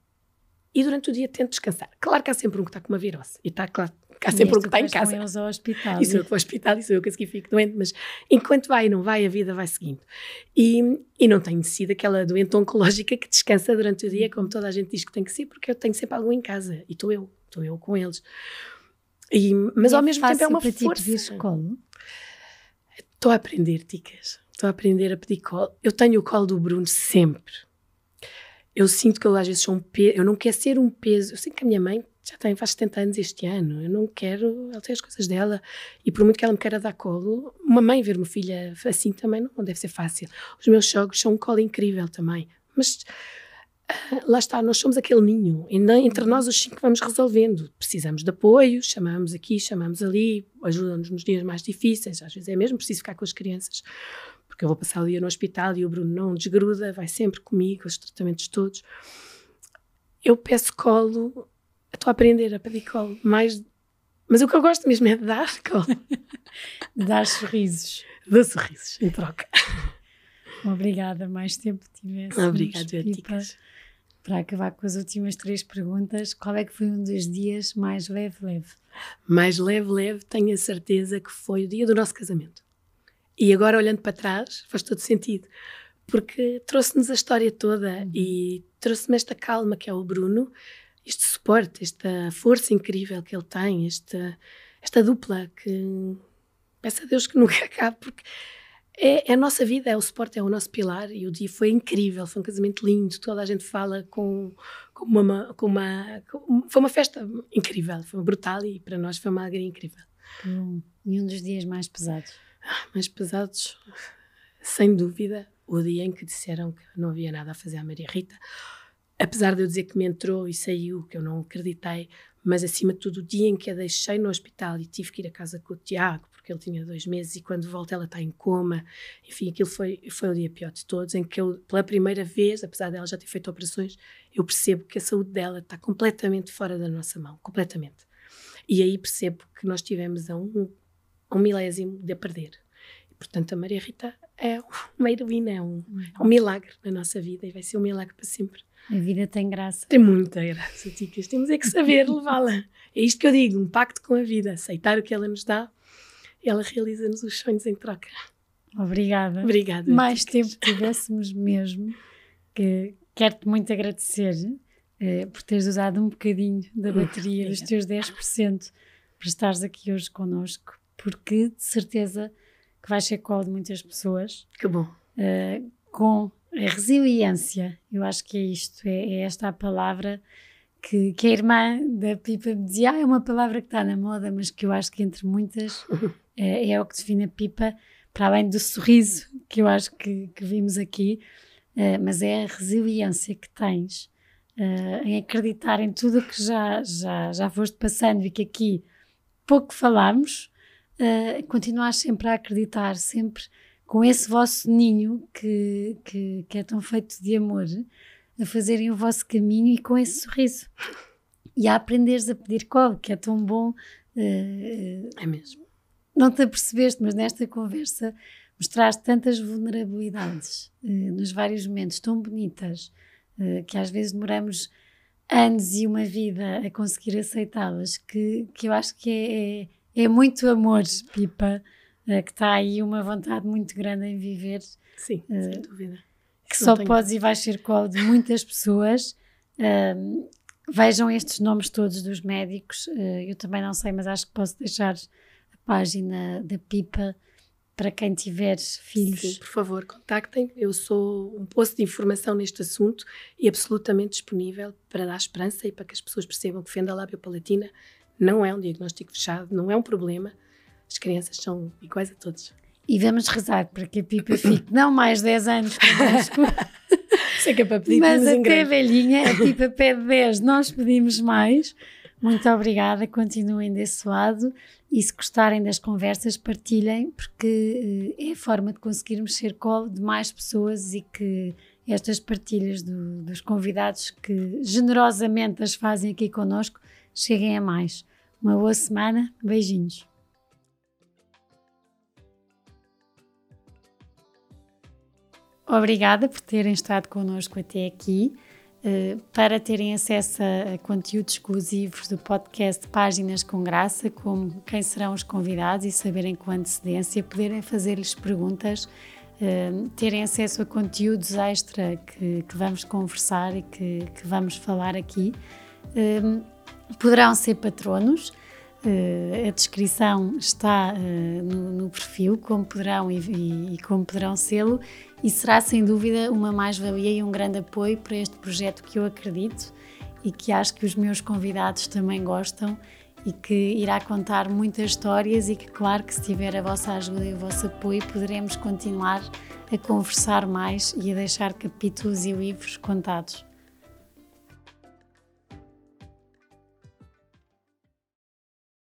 E durante o dia tento descansar. Claro que há sempre um que está com uma virose. E está claro Há sempre um que está em casa. eles ao hospital. Isso eu que vou ao hospital, isso eu que a fico doente, mas enquanto vai e não vai, a vida vai seguindo. E, e não tenho sido aquela doente oncológica que descansa durante o dia, como toda a gente diz que tem que ser, porque eu tenho sempre algum em casa e estou eu, estou eu com eles. E, mas e ao é mesmo tempo é uma para força. Ti escola? Estou a aprender, Ticas. Estou a aprender a pedir colo. Eu tenho o colo do Bruno sempre. Eu sinto que eu às vezes sou um peso. Eu não quero ser um peso. Eu sei que a minha mãe já tem, faz 70 anos este ano. Eu não quero. Ela tem as coisas dela. E por muito que ela me queira dar colo, uma mãe ver uma filha assim também não, não deve ser fácil. Os meus sogros são um colo incrível também. Mas ah, lá está, nós somos aquele ninho. E entre nós os cinco vamos resolvendo. Precisamos de apoio, chamamos aqui, chamamos ali, ajudam-nos nos dias mais difíceis. Às vezes é mesmo preciso ficar com as crianças porque eu vou passar o dia no hospital e o Bruno não desgruda, vai sempre comigo, os tratamentos todos. Eu peço colo, estou a aprender a pedir colo, mais, mas o que eu gosto mesmo é de dar [laughs] colo. dar sorrisos. Dou sorrisos em troca. Obrigada, mais tempo tivesse. Obrigada, Ticas. Para acabar com as últimas três perguntas, qual é que foi um dos dias mais leve-leve? Mais leve-leve, tenho a certeza que foi o dia do nosso casamento. E agora, olhando para trás, faz todo sentido, porque trouxe-nos a história toda uhum. e trouxe-me esta calma que é o Bruno, este suporte, esta força incrível que ele tem, esta, esta dupla que peço a Deus que [laughs] nunca acabe, porque é, é, a nossa vida, é o suporte, é o nosso pilar. E o dia foi incrível, foi um casamento lindo. Toda a gente fala com, com, uma, com uma. Com, foi uma festa incrível, foi brutal e para nós foi uma alegria incrível. Hum, e um dos dias mais pesados? Mais pesados, sem dúvida, o dia em que disseram que não havia nada a fazer à Maria Rita. Apesar de eu dizer que me entrou e saiu, que eu não acreditei, mas acima de tudo, o dia em que a deixei no hospital e tive que ir a casa com o Tiago, porque ele tinha dois meses e quando volta ela está em coma. Enfim, aquilo foi, foi o dia pior de todos, em que eu, pela primeira vez, apesar dela já ter feito operações, eu percebo que a saúde dela está completamente fora da nossa mão, completamente. E aí percebo que nós tivemos a um um milésimo de a perder. E, portanto, a Maria Rita é uma heroína, é um, é um milagre na nossa vida e vai ser um milagre para sempre. A vida tem graça. Tem muita graça, ticas. Temos é que saber [laughs] levá-la. É isto que eu digo, um pacto com a vida. Aceitar o que ela nos dá, ela realiza-nos os sonhos em troca. Obrigada. Obrigada. Mais ticas. tempo tivéssemos mesmo. Que quero-te muito agradecer eh, por teres usado um bocadinho da bateria dos teus 10% para estares aqui hoje connosco porque de certeza que vai ser colo de muitas pessoas. Que bom. Uh, com a resiliência, eu acho que é isto, é, é esta a palavra que, que, a irmã da Pipa me dizia, ah, é uma palavra que está na moda, mas que eu acho que entre muitas é, [laughs] é o que define a Pipa, para além do sorriso que eu acho que, que vimos aqui, uh, mas é a resiliência que tens uh, em acreditar em tudo o que já, já, já foste passando e que aqui pouco falamos, uh, continuar sempre a acreditar, sempre com esse vosso ninho que, que, que, é tão feito de amor, a fazerem o vosso caminho e com esse sorriso. E a aprenderes a pedir colo, que é tão bom. Uh, é mesmo. Não te apercebeste, mas nesta conversa mostraste tantas vulnerabilidades uh, nos vários momentos tão bonitas uh, que às vezes demoramos anos e uma vida a conseguir aceitá-las que, que eu acho que é, é é muito amor, Pipa, uh, que está aí uma vontade muito grande em viver. Sim, uh, sem dúvida. Que só tenho... podes e vais ser colo de muitas pessoas. Uh, vejam estes nomes todos dos médicos. eu também não sei, mas acho que posso deixar a página da Pipa para quem tiver filhos. Sim, por favor, contactem. Eu sou um posto de informação neste assunto e absolutamente disponível para dar esperança e para que as pessoas percebam que fenda lábio palatina não é um diagnóstico fechado, não é um problema. As crianças são iguais a todos. E vamos rezar para que a Pipa fique não mais 10 anos connosco. [laughs] Sei que é para pedir Mas até velhinha, a Pipa pede 10, nós pedimos mais. Muito obrigada, continuem desse lado e se gostarem das conversas, partilhem, porque eh, é a forma de conseguirmos ser colo de mais pessoas e que estas partilhas do, dos convidados que generosamente as fazem aqui connosco cheguem a mais. Uma boa semana, beijinhos. Obrigada por terem estado connosco até aqui. Uh, para terem acesso a, conteúdos exclusivos do podcast Páginas com Graça, como quem serão os convidados e saberem com antecedência, poderem fazer-lhes perguntas, uh, terem acesso a conteúdos extra que, que vamos conversar e que, que vamos falar aqui. Poderão ser patronos. Uh, a descrição está uh, no, no, perfil, como poderão e, e, e como poderão sê-lo, e será sem dúvida uma mais-valia e um grande apoio para este projeto que eu acredito e que acho que os meus convidados também gostam e que irá contar muitas histórias e que, claro, que se tiver a vossa ajuda e o vosso apoio, poderemos continuar a conversar mais e a deixar capítulos e livros contados.